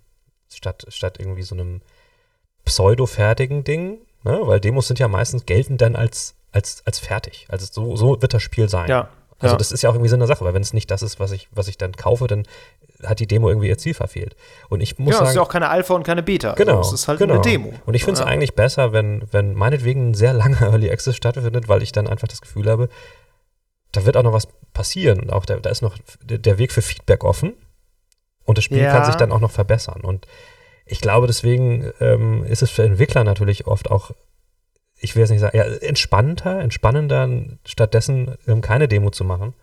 [SPEAKER 2] statt, statt irgendwie so einem pseudo-fertigen Ding. Ne? Weil Demos sind ja meistens gelten dann als, als, als fertig. Also so, so wird das Spiel sein.
[SPEAKER 3] Ja.
[SPEAKER 2] Also ja. das ist ja auch irgendwie Sinn der Sache, weil wenn es nicht das ist, was ich, was ich dann kaufe, dann hat die Demo irgendwie ihr Ziel verfehlt. Und ich muss ja, sagen, es ist
[SPEAKER 3] ja auch keine Alpha und keine Beta.
[SPEAKER 2] Genau.
[SPEAKER 3] Also es ist halt
[SPEAKER 2] genau.
[SPEAKER 3] eine Demo.
[SPEAKER 2] Und ich finde es ja. eigentlich besser, wenn, wenn meinetwegen ein sehr langer Early Access stattfindet, weil ich dann einfach das Gefühl habe, da wird auch noch was passieren. Und auch da, da ist noch der Weg für Feedback offen. Und das Spiel ja. kann sich dann auch noch verbessern. Und ich glaube, deswegen ähm, ist es für Entwickler natürlich oft auch, ich will jetzt nicht sagen, ja, entspannter, entspannender, stattdessen ähm, keine Demo zu machen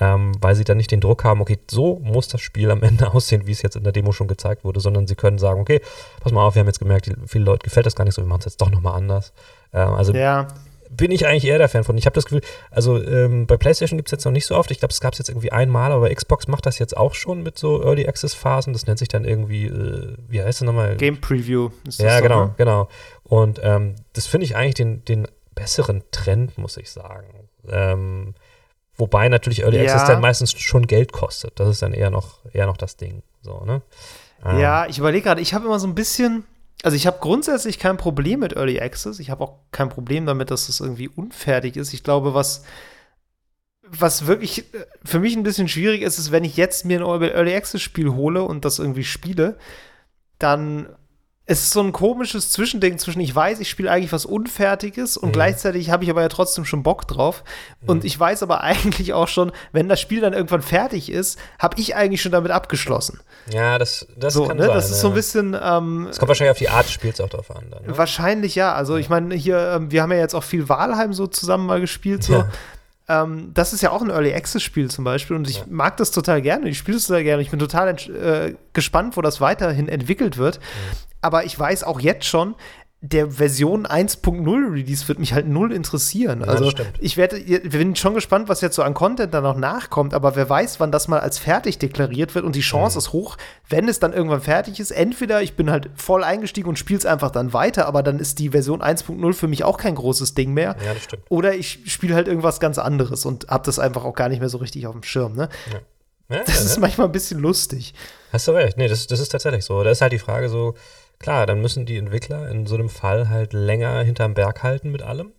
[SPEAKER 2] ähm, weil sie dann nicht den Druck haben, okay, so muss das Spiel am Ende aussehen, wie es jetzt in der Demo schon gezeigt wurde, sondern sie können sagen, okay, pass mal auf, wir haben jetzt gemerkt, viele Leute gefällt das gar nicht so, wir machen es jetzt doch nochmal anders. Ähm, also ja. bin ich eigentlich eher der Fan von. Ich habe das Gefühl, also ähm, bei PlayStation gibt es jetzt noch nicht so oft, ich glaube, es gab es jetzt irgendwie einmal, aber Xbox macht das jetzt auch schon mit so Early Access Phasen, das nennt sich dann irgendwie, äh, wie heißt das nochmal?
[SPEAKER 3] Game Preview.
[SPEAKER 2] ja, genau, ne? genau. Und ähm, das finde ich eigentlich den, den besseren Trend, muss ich sagen. Ähm, Wobei natürlich Early ja. Access dann meistens schon Geld kostet. Das ist dann eher noch, eher noch das Ding. So, ne?
[SPEAKER 3] Ähm. Ja, ich überlege gerade, ich habe immer so ein bisschen, also ich habe grundsätzlich kein Problem mit Early Access. Ich habe auch kein Problem damit, dass es irgendwie unfertig ist. Ich glaube, was, was wirklich für mich ein bisschen schwierig ist, ist, wenn ich jetzt mir ein Early Access Spiel hole und das irgendwie spiele, dann es ist so ein komisches Zwischending zwischen, ich weiß, ich spiele eigentlich was Unfertiges und mhm. gleichzeitig habe ich aber ja trotzdem schon Bock drauf. Mhm. Und ich weiß aber eigentlich auch schon, wenn das Spiel dann irgendwann fertig ist, habe ich eigentlich schon damit abgeschlossen.
[SPEAKER 2] Ja, das, das
[SPEAKER 3] so,
[SPEAKER 2] kann
[SPEAKER 3] ne?
[SPEAKER 2] sein.
[SPEAKER 3] Das ist ja. so ein bisschen. Ähm,
[SPEAKER 2] es kommt wahrscheinlich auf die Art des Spiels auch drauf an. Dann,
[SPEAKER 3] ne? Wahrscheinlich ja. Also, ich meine, hier, ähm, wir haben ja jetzt auch viel Wahlheim so zusammen mal gespielt. So. Ja. Ähm, das ist ja auch ein Early Access Spiel zum Beispiel und ich ja. mag das total gerne. Ich spiele es total gerne. Ich bin total äh, gespannt, wo das weiterhin entwickelt wird. Mhm aber ich weiß auch jetzt schon, der Version 1.0 Release wird mich halt null interessieren. Ja, also ich werde, wir bin schon gespannt, was jetzt so an Content da noch nachkommt, aber wer weiß, wann das mal als fertig deklariert wird und die Chance mhm. ist hoch, wenn es dann irgendwann fertig ist. Entweder ich bin halt voll eingestiegen und spiele es einfach dann weiter, aber dann ist die Version 1.0 für mich auch kein großes Ding mehr.
[SPEAKER 2] Ja, das stimmt.
[SPEAKER 3] Oder ich spiele halt irgendwas ganz anderes und habe das einfach auch gar nicht mehr so richtig auf dem Schirm. Ne? Ja. Ja, das ist manchmal ein bisschen lustig.
[SPEAKER 2] Hast du recht. Nee, das, das ist tatsächlich so. Da ist halt die Frage so, Klar, dann müssen die Entwickler in so einem Fall halt länger hinterm Berg halten mit allem,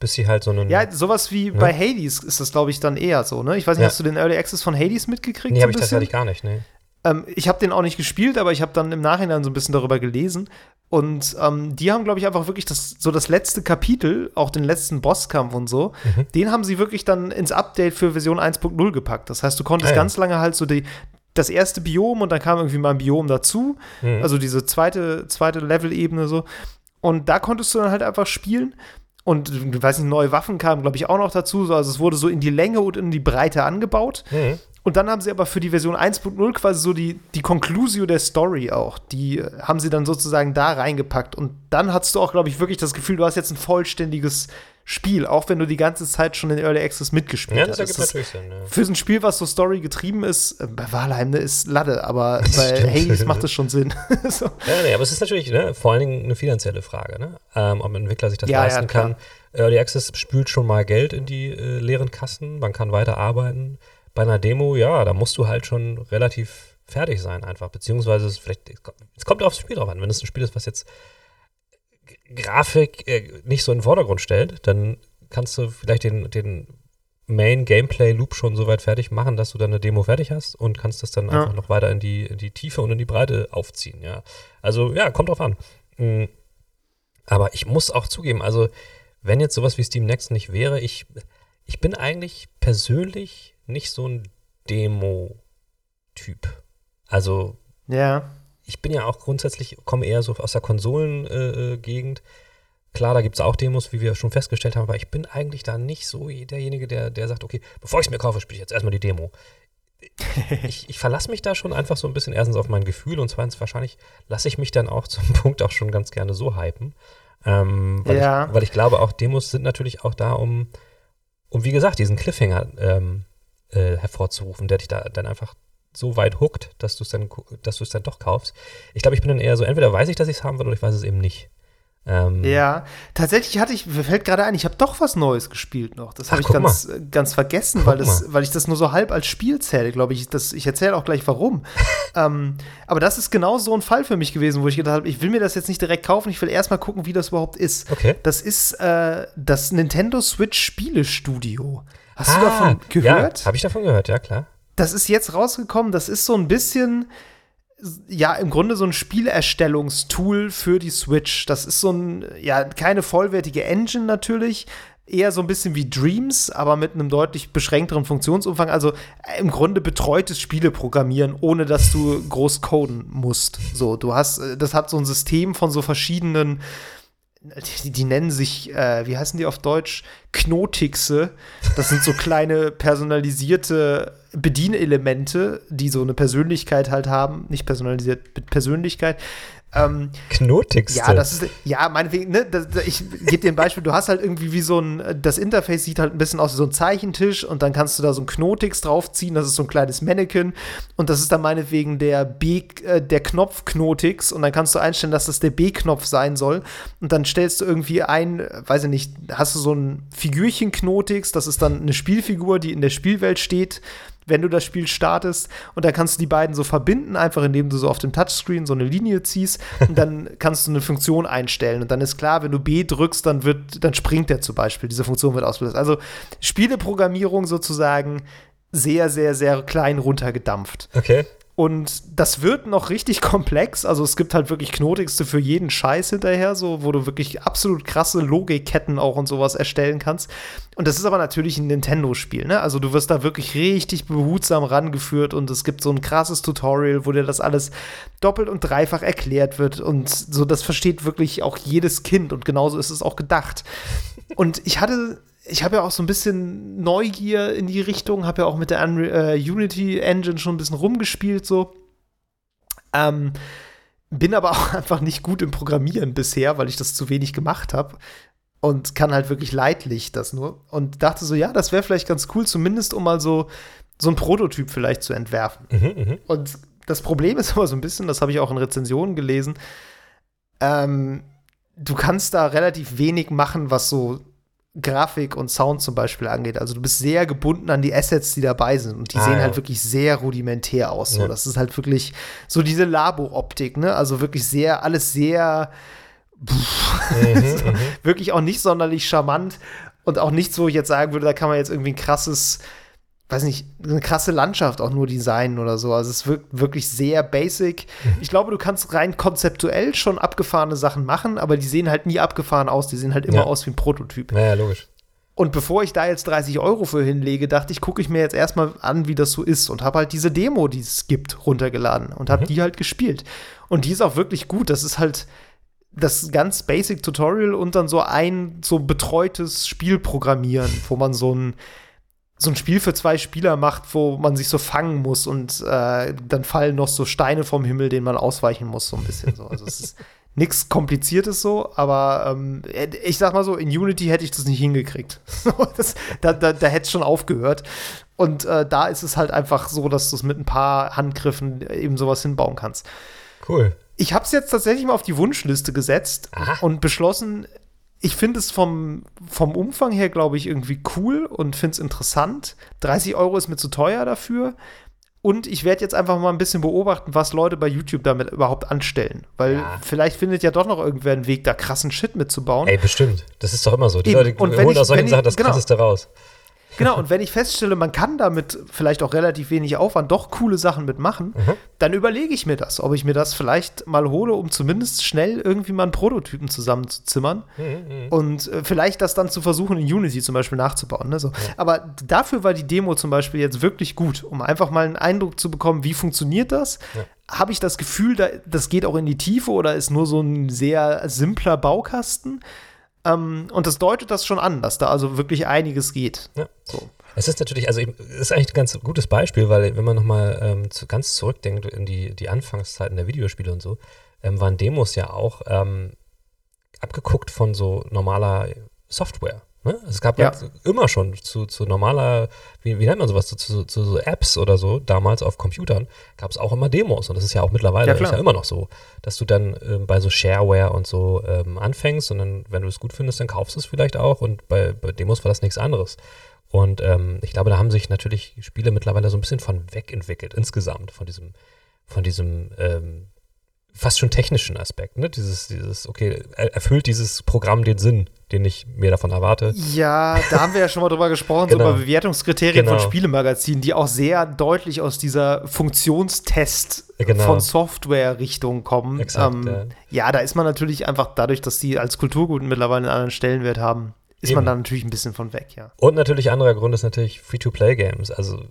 [SPEAKER 2] bis sie halt so einen.
[SPEAKER 3] Ja, sowas wie ne? bei Hades ist das, glaube ich, dann eher so, ne? Ich weiß nicht, ja. hast du den Early Access von Hades mitgekriegt?
[SPEAKER 2] Nee, so habe ich tatsächlich gar nicht, ne.
[SPEAKER 3] Ähm, ich habe den auch nicht gespielt, aber ich habe dann im Nachhinein so ein bisschen darüber gelesen. Und ähm, die haben, glaube ich, einfach wirklich das, so das letzte Kapitel, auch den letzten Bosskampf und so, mhm. den haben sie wirklich dann ins Update für Version 1.0 gepackt. Das heißt, du konntest ah, ja. ganz lange halt so die, das erste Biom und dann kam irgendwie mal ein Biom dazu. Mhm. Also diese zweite, zweite Level-Ebene so. Und da konntest du dann halt einfach spielen. und weiß nicht, neue Waffen kamen, glaube ich, auch noch dazu. Also es wurde so in die Länge und in die Breite angebaut. Mhm. Und dann haben sie aber für die Version 1.0 quasi so die, die Conclusio der Story auch. Die haben sie dann sozusagen da reingepackt. Und dann hast du auch, glaube ich, wirklich das Gefühl, du hast jetzt ein vollständiges Spiel, auch wenn du die ganze Zeit schon in Early Access mitgespielt
[SPEAKER 2] ja,
[SPEAKER 3] hast.
[SPEAKER 2] Das natürlich Sinn, ja.
[SPEAKER 3] Für so ein Spiel, was so Story getrieben ist, äh, bei Valheim ne, ist Lade, aber bei Stimmt. Hades macht das schon Sinn.
[SPEAKER 2] so. Ja, nee, aber es ist natürlich ne, vor allen Dingen eine finanzielle Frage, ne? ähm, ob ein Entwickler sich das ja, leisten kann. Early Access spült schon mal Geld in die äh, leeren Kassen, man kann weiter arbeiten. Bei einer Demo, ja, da musst du halt schon relativ fertig sein einfach, beziehungsweise es vielleicht, es kommt aufs Spiel drauf an, wenn es ein Spiel ist, was jetzt Grafik äh, nicht so in den Vordergrund stellt, dann kannst du vielleicht den, den Main Gameplay Loop schon so weit fertig machen, dass du dann eine Demo fertig hast und kannst das dann ja. einfach noch weiter in die, in die Tiefe und in die Breite aufziehen, ja. Also, ja, kommt drauf an. Mhm. Aber ich muss auch zugeben, also, wenn jetzt sowas wie Steam Next nicht wäre, ich, ich bin eigentlich persönlich nicht so ein Demo-Typ. Also,
[SPEAKER 3] ja
[SPEAKER 2] ich bin ja auch grundsätzlich, komme eher so aus der Konsolengegend. Äh, Klar, da gibt es auch Demos, wie wir schon festgestellt haben, aber ich bin eigentlich da nicht so derjenige, der, der sagt, okay, bevor ich es mir kaufe, spiele ich jetzt erstmal die Demo. ich, ich verlasse mich da schon einfach so ein bisschen erstens auf mein Gefühl und zweitens wahrscheinlich lasse ich mich dann auch zum Punkt auch schon ganz gerne so hypen. Ähm, weil, ja. ich, weil ich glaube, auch Demos sind natürlich auch da, um, um wie gesagt, diesen Cliffhanger ähm, äh, hervorzurufen, der dich da dann einfach so weit hookt, dass du es dann, dass du es dann doch kaufst. Ich glaube, ich bin dann eher so, entweder weiß ich, dass ich es haben will, oder ich weiß es eben nicht.
[SPEAKER 3] Ähm, ja, tatsächlich hatte ich, mir fällt gerade ein, ich habe doch was Neues gespielt noch. Das habe ich ganz, ganz vergessen, weil, das, weil ich das nur so halb als Spiel zähle, glaube ich. Das, ich erzähle auch gleich warum. ähm, aber das ist genau so ein Fall für mich gewesen, wo ich gedacht habe, ich will mir das jetzt nicht direkt kaufen, ich will erstmal gucken, wie das überhaupt ist.
[SPEAKER 2] Okay.
[SPEAKER 3] Das ist äh, das Nintendo Switch Spielestudio. Hast ah, du davon gehört?
[SPEAKER 2] Ja, habe ich davon gehört, ja, klar
[SPEAKER 3] das ist jetzt rausgekommen, das ist so ein bisschen ja, im Grunde so ein Spielerstellungstool für die Switch. Das ist so ein, ja, keine vollwertige Engine natürlich, eher so ein bisschen wie Dreams, aber mit einem deutlich beschränkteren Funktionsumfang. Also äh, im Grunde betreutes Spieleprogrammieren, ohne dass du groß coden musst. So, du hast, äh, das hat so ein System von so verschiedenen die, die, nennen sich, äh, wie heißen die auf Deutsch? Knotixe. Das sind so kleine personalisierte Bedienelemente, die so eine Persönlichkeit halt haben. Nicht personalisiert, mit Persönlichkeit.
[SPEAKER 2] Ähm, Knotigste.
[SPEAKER 3] Ja, das ist, ja, meinetwegen, ne, das, ich gebe dir ein Beispiel, du hast halt irgendwie wie so ein, das Interface sieht halt ein bisschen aus wie so ein Zeichentisch und dann kannst du da so ein Knotix draufziehen, das ist so ein kleines Mannequin und das ist dann meinetwegen der B, äh, der Knopf Knotix und dann kannst du einstellen, dass das der B-Knopf sein soll und dann stellst du irgendwie ein, weiß ich nicht, hast du so ein Figürchen Knotix, das ist dann eine Spielfigur, die in der Spielwelt steht wenn du das Spiel startest. Und dann kannst du die beiden so verbinden, einfach indem du so auf dem Touchscreen so eine Linie ziehst und dann kannst du eine Funktion einstellen. Und dann ist klar, wenn du B drückst, dann wird, dann springt der zum Beispiel. Diese Funktion wird ausgelöst. Also Spieleprogrammierung sozusagen sehr, sehr, sehr klein runtergedampft.
[SPEAKER 2] Okay.
[SPEAKER 3] Und das wird noch richtig komplex. Also es gibt halt wirklich Knotigste für jeden Scheiß hinterher, so wo du wirklich absolut krasse Logikketten auch und sowas erstellen kannst. Und das ist aber natürlich ein Nintendo-Spiel, ne? Also du wirst da wirklich richtig behutsam rangeführt und es gibt so ein krasses Tutorial, wo dir das alles doppelt und dreifach erklärt wird. Und so, das versteht wirklich auch jedes Kind und genauso ist es auch gedacht. Und ich hatte ich habe ja auch so ein bisschen Neugier in die Richtung, habe ja auch mit der Unreal, äh, Unity Engine schon ein bisschen rumgespielt so. Ähm, bin aber auch einfach nicht gut im Programmieren bisher, weil ich das zu wenig gemacht habe und kann halt wirklich leidlich das nur und dachte so, ja, das wäre vielleicht ganz cool, zumindest um mal so so ein Prototyp vielleicht zu entwerfen. Mhm, mh. Und das Problem ist aber so ein bisschen, das habe ich auch in Rezensionen gelesen, ähm, du kannst da relativ wenig machen, was so Grafik und Sound zum Beispiel angeht. Also du bist sehr gebunden an die Assets, die dabei sind. Und die ah, sehen ja. halt wirklich sehr rudimentär aus. So. Ja. Das ist halt wirklich so diese Labo-Optik, ne? Also wirklich sehr, alles sehr mhm, so, mhm. wirklich auch nicht sonderlich charmant und auch nicht so, ich jetzt sagen würde, da kann man jetzt irgendwie ein krasses weiß nicht, eine krasse Landschaft auch nur designen oder so. Also es wirkt wirklich sehr basic. Mhm. Ich glaube, du kannst rein konzeptuell schon abgefahrene Sachen machen, aber die sehen halt nie abgefahren aus. Die sehen halt immer ja. aus wie ein Prototyp.
[SPEAKER 2] Ja, logisch.
[SPEAKER 3] Und bevor ich da jetzt 30 Euro für hinlege, dachte ich, gucke ich mir jetzt erstmal an, wie das so ist und habe halt diese Demo, die es gibt, runtergeladen und habe mhm. die halt gespielt. Und die ist auch wirklich gut. Das ist halt das ganz basic Tutorial und dann so ein so betreutes Spiel programmieren, wo man so ein so ein Spiel für zwei Spieler macht, wo man sich so fangen muss und äh, dann fallen noch so Steine vom Himmel, denen man ausweichen muss, so ein bisschen so. Also es ist nichts Kompliziertes so, aber ähm, ich sag mal so, in Unity hätte ich das nicht hingekriegt. das, da, da, da hätte es schon aufgehört. Und äh, da ist es halt einfach so, dass du es mit ein paar Handgriffen eben sowas hinbauen kannst.
[SPEAKER 2] Cool.
[SPEAKER 3] Ich habe es jetzt tatsächlich mal auf die Wunschliste gesetzt Aha. und beschlossen, ich finde es vom, vom Umfang her, glaube ich, irgendwie cool und finde es interessant. 30 Euro ist mir zu teuer dafür. Und ich werde jetzt einfach mal ein bisschen beobachten, was Leute bei YouTube damit überhaupt anstellen. Weil ja. vielleicht findet ja doch noch irgendwer einen Weg, da krassen Shit mitzubauen.
[SPEAKER 2] Ey, bestimmt. Das ist doch immer so. Die Eben. Leute holen aus solchen Sachen das genau. Krasseste raus.
[SPEAKER 3] Genau, und wenn ich feststelle, man kann damit vielleicht auch relativ wenig Aufwand doch coole Sachen mitmachen, mhm. dann überlege ich mir das, ob ich mir das vielleicht mal hole, um zumindest schnell irgendwie mal einen Prototypen zusammenzuzimmern mhm, mhm. und äh, vielleicht das dann zu versuchen, in Unity zum Beispiel nachzubauen. Ne? So. Ja. Aber dafür war die Demo zum Beispiel jetzt wirklich gut, um einfach mal einen Eindruck zu bekommen, wie funktioniert das? Ja habe ich das Gefühl, da, das geht auch in die Tiefe oder ist nur so ein sehr simpler Baukasten. Ähm, und das deutet das schon an, dass da also wirklich einiges geht.
[SPEAKER 2] Ja. So. Es ist natürlich, also es ist eigentlich ein ganz gutes Beispiel, weil wenn man nochmal ähm, zu, ganz zurückdenkt in die, die Anfangszeiten der Videospiele und so, ähm, waren Demos ja auch ähm, abgeguckt von so normaler Software. Ne? Es gab ja. halt immer schon zu, zu normaler, wie, wie nennt man sowas, zu, zu, zu, so Apps oder so, damals auf Computern, gab es auch immer Demos. Und das ist ja auch mittlerweile, ja, ist ja immer noch so, dass du dann ähm, bei so Shareware und so ähm, anfängst und dann, wenn du es gut findest, dann kaufst du es vielleicht auch. Und bei, bei Demos war das nichts anderes. Und ähm, ich glaube, da haben sich natürlich Spiele mittlerweile so ein bisschen von weg entwickelt, insgesamt, von diesem, von diesem ähm, fast schon technischen Aspekt, ne? Dieses, dieses, okay, erfüllt dieses Programm den Sinn, den ich mir davon erwarte?
[SPEAKER 3] Ja, da haben wir ja schon mal drüber gesprochen, genau. so über Bewertungskriterien genau. von Spielemagazinen, die auch sehr deutlich aus dieser Funktionstest genau. von Software-Richtung kommen. Exakt, ähm, ja. ja. da ist man natürlich einfach dadurch, dass die als Kulturgut mittlerweile einen anderen Stellenwert haben, ist Eben. man da natürlich ein bisschen von weg, ja.
[SPEAKER 2] Und natürlich anderer Grund ist natürlich Free-to-Play-Games. Also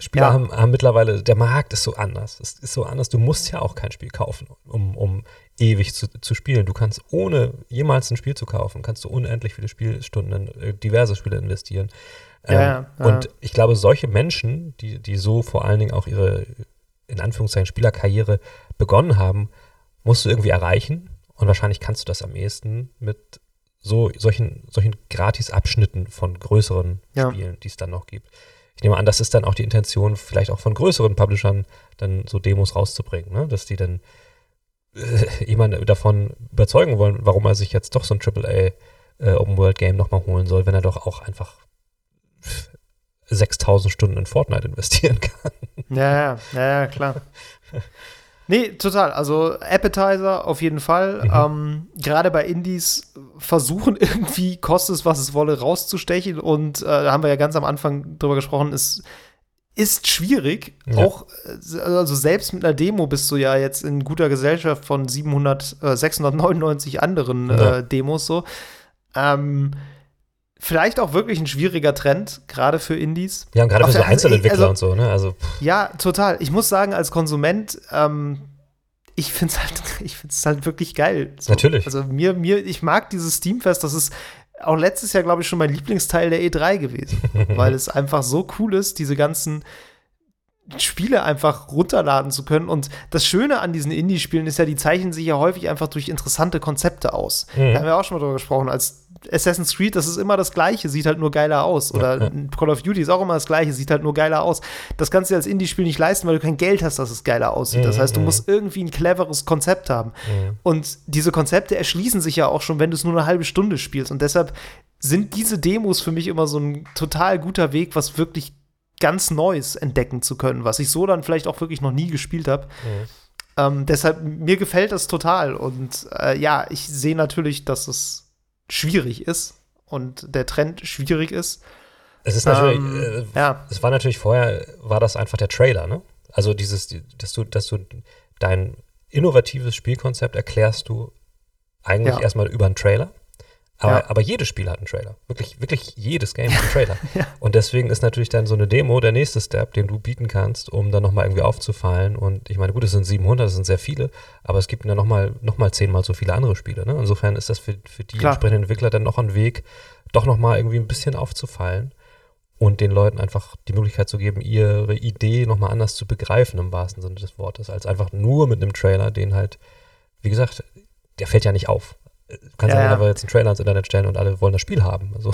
[SPEAKER 2] Spieler ja. haben, haben, mittlerweile, der Markt ist so anders. Es ist so anders. Du musst ja auch kein Spiel kaufen, um, um ewig zu, zu spielen. Du kannst ohne jemals ein Spiel zu kaufen, kannst du unendlich viele Spielstunden in äh, diverse Spiele investieren. Ja, ähm, ja. Und ich glaube, solche Menschen, die, die so vor allen Dingen auch ihre, in Anführungszeichen, Spielerkarriere begonnen haben, musst du irgendwie erreichen. Und wahrscheinlich kannst du das am ehesten mit so solchen, solchen Gratis-Abschnitten von größeren Spielen, die es dann noch gibt ich nehme an, das ist dann auch die Intention, vielleicht auch von größeren Publishern, dann so Demos rauszubringen, ne? dass die dann äh, jemanden davon überzeugen wollen, warum er sich jetzt doch so ein AAA äh, Open World Game nochmal holen soll, wenn er doch auch einfach 6000 Stunden in Fortnite investieren kann.
[SPEAKER 3] Ja, ja, ja, klar. Nee, total. Also Appetizer auf jeden Fall. Mhm. Ähm, Gerade bei Indies versuchen irgendwie, kostet es, was es wolle, rauszustechen. Und äh, da haben wir ja ganz am Anfang drüber gesprochen, es ist schwierig. Ja. Auch, äh, also selbst mit einer Demo bist du ja jetzt in guter Gesellschaft von 700, äh, 699 anderen ja. äh, Demos so. Ähm, vielleicht auch wirklich ein schwieriger Trend, gerade für Indies.
[SPEAKER 2] Ja, und gerade für so Einzelentwickler also, und so, ne? Also,
[SPEAKER 3] ja, total. Ich muss sagen, als Konsument, ähm, ich finde es halt, ich find's halt wirklich geil.
[SPEAKER 2] So. Natürlich.
[SPEAKER 3] Also mir, mir, ich mag dieses Steamfest, das ist auch letztes Jahr, glaube ich, schon mein Lieblingsteil der E3 gewesen. weil es einfach so cool ist, diese ganzen Spiele einfach runterladen zu können. Und das Schöne an diesen Indie-Spielen ist ja, die zeichnen sich ja häufig einfach durch interessante Konzepte aus. Mhm. Da haben wir auch schon mal drüber gesprochen. Als Assassin's Creed, das ist immer das Gleiche, sieht halt nur geiler aus. Oder ja, ja. Call of Duty ist auch immer das Gleiche, sieht halt nur geiler aus. Das kannst du dir als Indie-Spiel nicht leisten, weil du kein Geld hast, dass es geiler aussieht. Das mhm, heißt, du mhm. musst irgendwie ein cleveres Konzept haben. Mhm. Und diese Konzepte erschließen sich ja auch schon, wenn du es nur eine halbe Stunde spielst. Und deshalb sind diese Demos für mich immer so ein total guter Weg, was wirklich ganz Neues entdecken zu können, was ich so dann vielleicht auch wirklich noch nie gespielt habe. Mhm. Ähm, deshalb, mir gefällt das total. Und äh, ja, ich sehe natürlich, dass es schwierig ist und der Trend schwierig ist.
[SPEAKER 2] Es ist natürlich, ähm, äh, ja. es war natürlich vorher, war das einfach der Trailer, ne? Also dieses, dass du, dass du dein innovatives Spielkonzept erklärst du eigentlich ja. erstmal über einen Trailer. Aber,
[SPEAKER 3] Ja.
[SPEAKER 2] aber jedes Spiel hat einen Trailer. Wirklich, wirklich jedes Game hat einen Trailer.
[SPEAKER 3] Ja.
[SPEAKER 2] Und deswegen ist natürlich dann so eine Demo der nächste Step, den du bieten kannst, um dann nochmal irgendwie aufzufallen. Und ich meine, gut, es sind 700, das sind sehr viele, aber es gibt ja nochmal noch mal zehnmal so viele andere Spiele. Ne? Insofern ist das für, für die
[SPEAKER 3] Klar.
[SPEAKER 2] entsprechenden Entwickler dann noch ein Weg, doch nochmal irgendwie ein bisschen aufzufallen und den Leuten einfach die Möglichkeit zu geben, ihre Idee nochmal anders zu begreifen, im wahrsten Sinne des Wortes, als einfach nur mit einem Trailer, den halt, wie gesagt, der fällt ja nicht auf. Du kannst Ja,
[SPEAKER 3] ja,
[SPEAKER 2] einfach jetzt einen Trailer ins Internet stellen und alle wollen das Spiel haben. Also,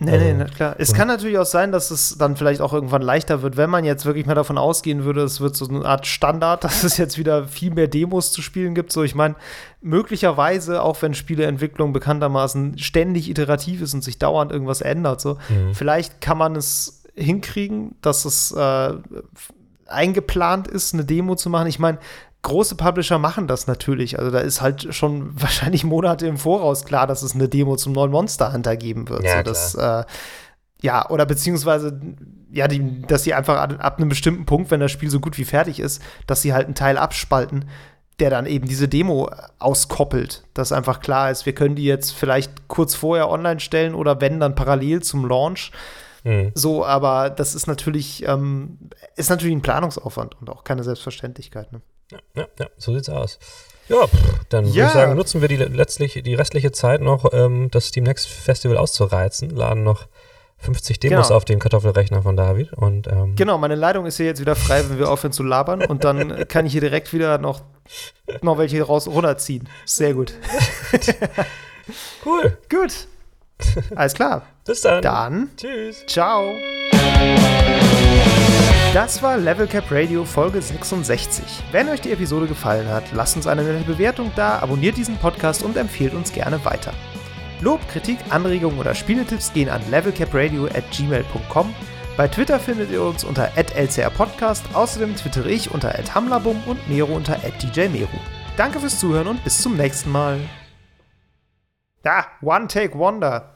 [SPEAKER 3] Nee,
[SPEAKER 2] Also,
[SPEAKER 3] nee, na klar. Es
[SPEAKER 2] so-
[SPEAKER 3] kann natürlich auch sein, dass es dann vielleicht auch irgendwann leichter wird, wenn man jetzt wirklich mal davon ausgehen würde, es wird so eine Art Standard, dass es jetzt wieder viel mehr Demos zu spielen gibt. So, ich meine, möglicherweise, auch wenn Spieleentwicklung bekanntermaßen ständig iterativ ist und sich dauernd irgendwas ändert, so,
[SPEAKER 2] Mhm.
[SPEAKER 3] vielleicht kann man es hinkriegen, dass es äh, eingeplant ist, eine Demo zu machen. Ich meine, große Publisher machen das natürlich. Also da ist halt schon wahrscheinlich Monate im Voraus klar, dass es eine Demo zum neuen Monster Hunter geben wird.
[SPEAKER 2] Ja,
[SPEAKER 3] so, das, äh, ja, oder beziehungsweise, ja, die, dass sie einfach ab, ab einem bestimmten Punkt, wenn das Spiel so gut wie fertig ist, dass sie halt einen Teil abspalten, der dann eben diese Demo auskoppelt. Dass einfach klar ist, wir können die jetzt vielleicht kurz vorher online stellen oder wenn, dann parallel zum Launch.
[SPEAKER 2] Mhm.
[SPEAKER 3] So, aber das ist natürlich, ähm, ist natürlich ein Planungsaufwand und auch keine Selbstverständlichkeit. Ne?
[SPEAKER 2] Ja, ja, ja, so sieht's aus. Ja, pff, dann würde
[SPEAKER 3] Ja.
[SPEAKER 2] ich sagen, nutzen wir die letztlich die restliche Zeit noch, ähm, das Steam Next Festival auszureizen, laden noch 50 Demos
[SPEAKER 3] Genau.
[SPEAKER 2] auf den Kartoffelrechner von David und ähm,
[SPEAKER 3] Genau, meine Leitung ist hier jetzt wieder frei, wenn wir aufhören zu labern und dann kann ich hier direkt wieder noch, noch welche raus runterziehen. Sehr gut.
[SPEAKER 2] cool.
[SPEAKER 3] Gut. Alles klar.
[SPEAKER 2] Bis dann.
[SPEAKER 3] Dann
[SPEAKER 2] Tschüss.
[SPEAKER 3] Ciao. Das war Level Cap Radio Folge 66. Wenn euch die Episode gefallen hat, lasst uns eine nette Bewertung da, abonniert diesen Podcast und empfehlt uns gerne weiter. Lob, Kritik, Anregungen oder Spieletipps gehen an levelcapradio at gmail.com. Bei Twitter findet ihr uns unter lcrpodcast, außerdem twittere ich unter hamlabum und Mero unter djmeru. Danke fürs Zuhören und bis zum nächsten Mal. Ja, One Take Wonder.